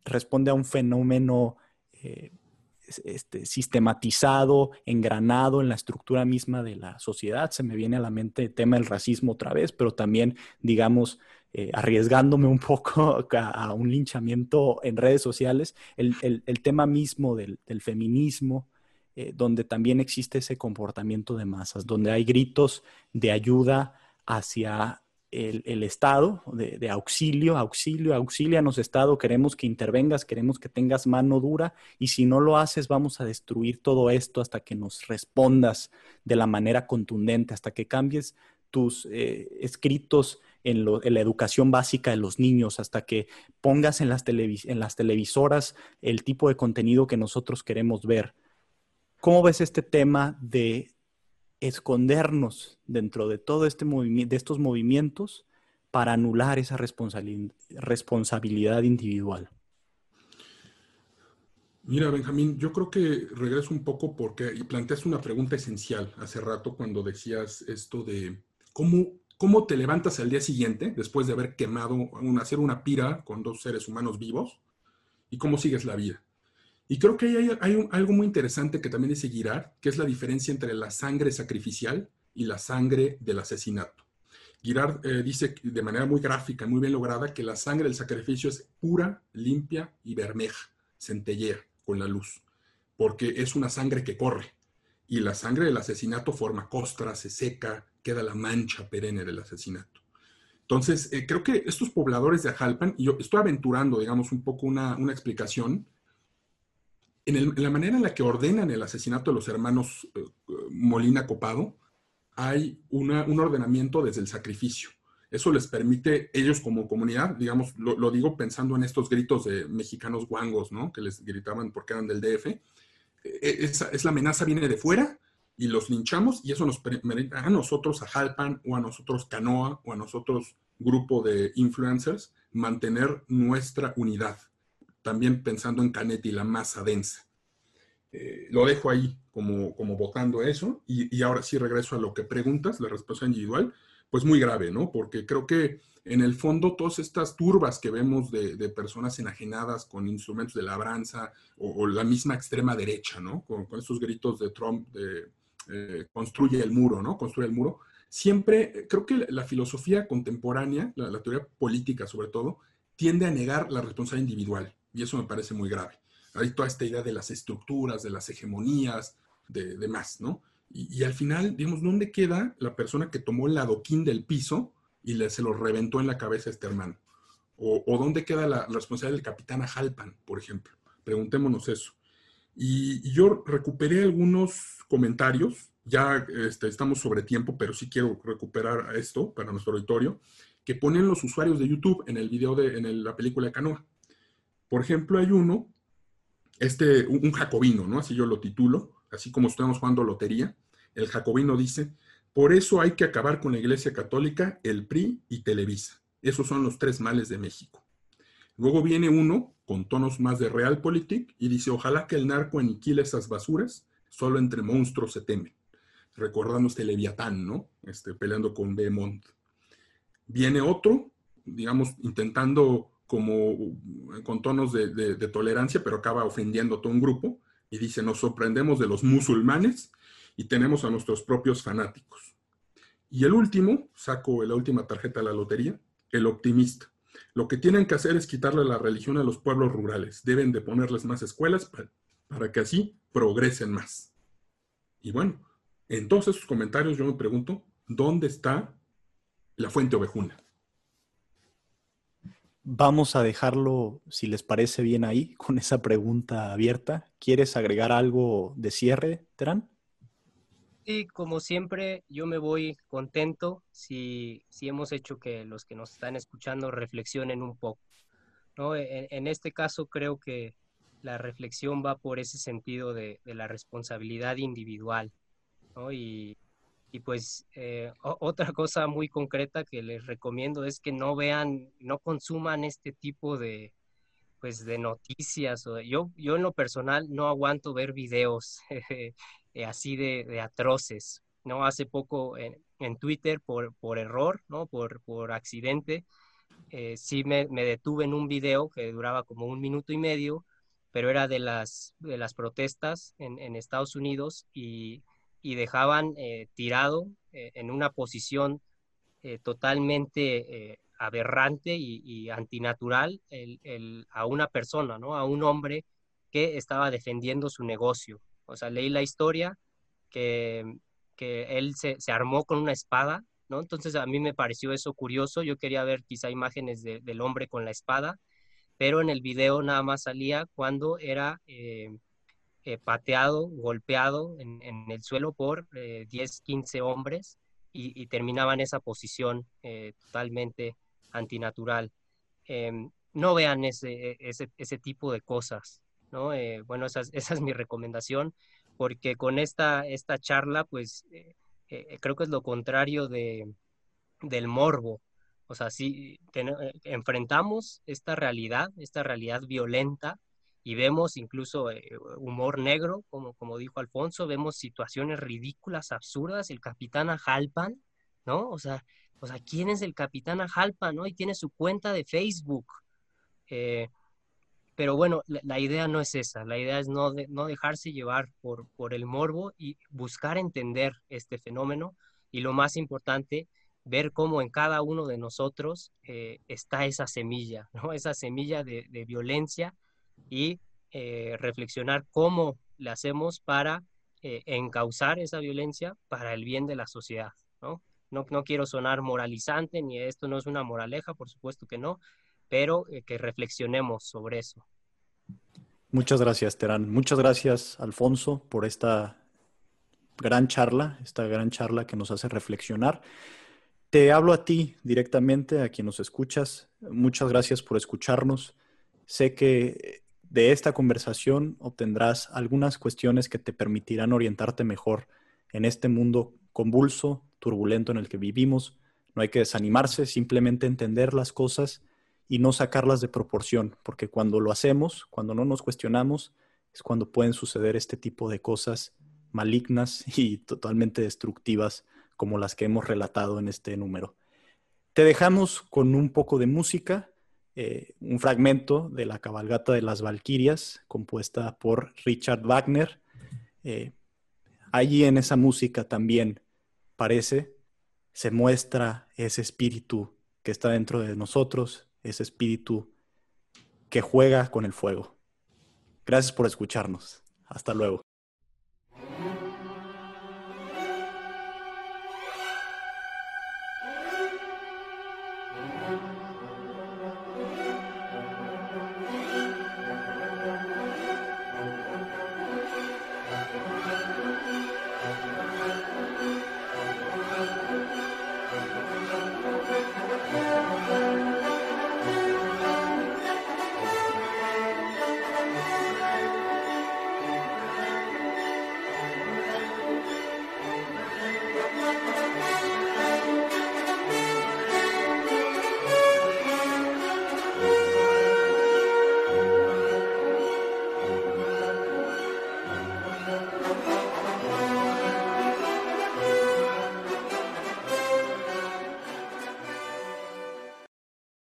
responde a un fenómeno eh, este, sistematizado, engranado en la estructura misma de la sociedad. Se me viene a la mente el tema del racismo otra vez, pero también, digamos, eh, arriesgándome un poco a, un linchamiento en redes sociales, el, tema mismo del, feminismo, eh, donde también existe ese comportamiento de masas, donde hay gritos de ayuda hacia el, Estado, de, auxilio, auxilio, auxilianos Estado, queremos que intervengas, queremos que tengas mano dura y si no lo haces vamos a destruir todo esto hasta que nos respondas de la manera contundente, hasta que cambies tus eh, escritos en, la educación básica de los niños, hasta que pongas en las, en las televisoras el tipo de contenido que nosotros queremos ver. ¿Cómo ves este tema de escondernos dentro de todo este movimiento, de estos movimientos para anular esa responsabilidad individual? Mira, Benjamín, yo creo que regreso un poco porque planteaste una pregunta esencial hace rato cuando decías esto de cómo ¿Cómo te levantas al día siguiente después de haber quemado, hacer una pira con dos seres humanos vivos? ¿Y cómo sigues la vida? Y creo que hay, algo muy interesante que también dice Girard, que es la diferencia entre la sangre sacrificial y la sangre del asesinato. Girard eh, dice de manera muy gráfica, muy bien lograda, que la sangre del sacrificio es pura, limpia y bermeja, centellea con la luz, porque es una sangre que corre. Y la sangre del asesinato forma costra, se seca, queda la mancha perenne del asesinato. Entonces, eh, creo que estos pobladores de Ajalpan, y yo estoy aventurando, digamos, un poco una, explicación, en, la manera en la que ordenan el asesinato de los hermanos eh, Molina Copado, hay un ordenamiento desde el sacrificio. Eso les permite, ellos como comunidad, digamos, lo, digo pensando en estos gritos de mexicanos guangos, ¿no? Que les gritaban porque eran del DF. E, esa, es la amenaza viene de fuera y los linchamos y eso nos permite a nosotros, a Jalpan o a nosotros Canoa o a nosotros grupo de influencers mantener nuestra unidad, también pensando en Canetti, la masa densa. Eh, lo dejo ahí como, como votando eso y, y, ahora sí regreso a lo que preguntas, la respuesta individual, pues muy grave, ¿no? Porque creo que en el fondo todas estas turbas que vemos de, de personas enajenadas con instrumentos de labranza o, o, la misma extrema derecha, ¿no? Con, con esos gritos de Trump eh, construye el muro, ¿no? Construye el muro. Siempre, creo que la filosofía contemporánea, la, teoría política sobre todo, tiende a negar la responsabilidad individual, y eso me parece muy grave. Hay toda esta idea de las estructuras, de las hegemonías, de demás, ¿no? Y, al final, digamos, ¿dónde queda la persona que tomó el adoquín del piso y se lo reventó en la cabeza a este hermano? O, dónde queda la, la, responsabilidad del capitán Ajalpan, por ejemplo? Preguntémonos eso. Y, yo recuperé algunos comentarios, ya este, estamos sobre tiempo, pero sí quiero recuperar esto para nuestro auditorio, que ponen los usuarios de YouTube en el video de en la película de Canoa. Por ejemplo, hay uno, este, un, jacobino, ¿no? Así yo lo titulo, así como estamos jugando lotería. El jacobino dice, por eso hay que acabar con la Iglesia Católica, el PRI y Televisa. Esos son los tres males de México. Luego viene uno con tonos más de realpolitik y dice, ojalá que el narco aniquile esas basuras, solo entre monstruos se temen. Recordando este Leviatán, ¿no? Este, peleando con Behemoth. Viene otro, digamos, intentando como con tonos de, tolerancia, pero acaba ofendiendo a todo un grupo y dice, nos sorprendemos de los musulmanes y tenemos a nuestros propios fanáticos. Y el último, saco la última tarjeta de la lotería, el optimista. Lo que tienen que hacer es quitarle la religión a los pueblos rurales. Deben de ponerles más escuelas para, que así progresen más. Y bueno, en todos esos comentarios yo me pregunto, ¿dónde está la fuente ovejuna? Vamos a dejarlo, si les parece bien ahí, con esa pregunta abierta. ¿Quieres agregar algo de cierre, Terán? Y como siempre, yo me voy contento si, si hemos hecho que los que nos están escuchando reflexionen un poco. ¿no? En, este caso creo que la reflexión va por ese sentido de, la responsabilidad individual. ¿no? Y, y, pues eh, otra cosa muy concreta que les recomiendo es que no vean, no consuman este tipo de, pues de noticias. Yo, yo en lo personal no aguanto ver videos Eh, así de, atroces. ¿no? Hace poco en, Twitter, por, por, error, ¿no? por, por accidente, eh, sí me, detuve en un video que duraba como un minuto y medio, pero era de las, de las protestas en, Estados Unidos y, dejaban eh, tirado en una posición totalmente aberrante y, antinatural a una persona, ¿no? a un hombre que estaba defendiendo su negocio, o sea, leí la historia que, que él se, armó con una espada, ¿no? Entonces a mí me pareció eso curioso. Yo quería ver quizá imágenes del hombre con la espada, pero en el video nada más salía cuando era eh, eh, pateado, golpeado en, el suelo por 10, eh, 15 hombres y, y, terminaba en esa posición totalmente antinatural. Em, no vean ese, ese, tipo de cosas. ¿no? Eh, bueno, esa, esa, es mi recomendación, porque con esta, esta charla, pues eh, eh, creo que es lo contrario de, del morbo. O sea, si enfrentamos esta realidad, esta realidad violenta, y vemos incluso humor negro, como, como dijo Alfonso, vemos situaciones ridículas, absurdas, el capitán Ajalpan, ¿no? O sea, o sea, ¿quién es el capitán Ajalpan, no? Y tiene su cuenta de Facebook. Eh, pero bueno, la, idea no es esa, la idea es no, no dejarse llevar por, por el morbo y buscar entender este fenómeno y lo más importante, ver cómo en cada uno de nosotros eh, está esa semilla, ¿no? esa semilla de, violencia y eh, reflexionar cómo le hacemos para eh, encauzar esa violencia para el bien de la sociedad. ¿no? No, no quiero sonar moralizante, ni esto no es una moraleja, por supuesto que no, pero eh, que reflexionemos sobre eso. Muchas gracias, Terán. Muchas gracias, Alfonso, por esta gran charla, esta gran charla que nos hace reflexionar. Te hablo a ti directamente, a quien nos escuchas. Muchas gracias por escucharnos. Sé que de esta conversación obtendrás algunas cuestiones que te permitirán orientarte mejor en este mundo convulso, turbulento en el que vivimos. No hay que desanimarse, simplemente entender las cosas y no sacarlas de proporción, porque cuando lo hacemos, cuando no nos cuestionamos, es cuando pueden suceder este tipo de cosas malignas y totalmente destructivas como las que hemos relatado en este número. Te dejamos con un poco de música, eh, un fragmento de la cabalgata de las Valquirias, compuesta por Richard Wagner. Eh, allí en esa música también parece, se muestra ese espíritu que está dentro de nosotros, ese espíritu que juega con el fuego. Gracias por escucharnos. Hasta luego.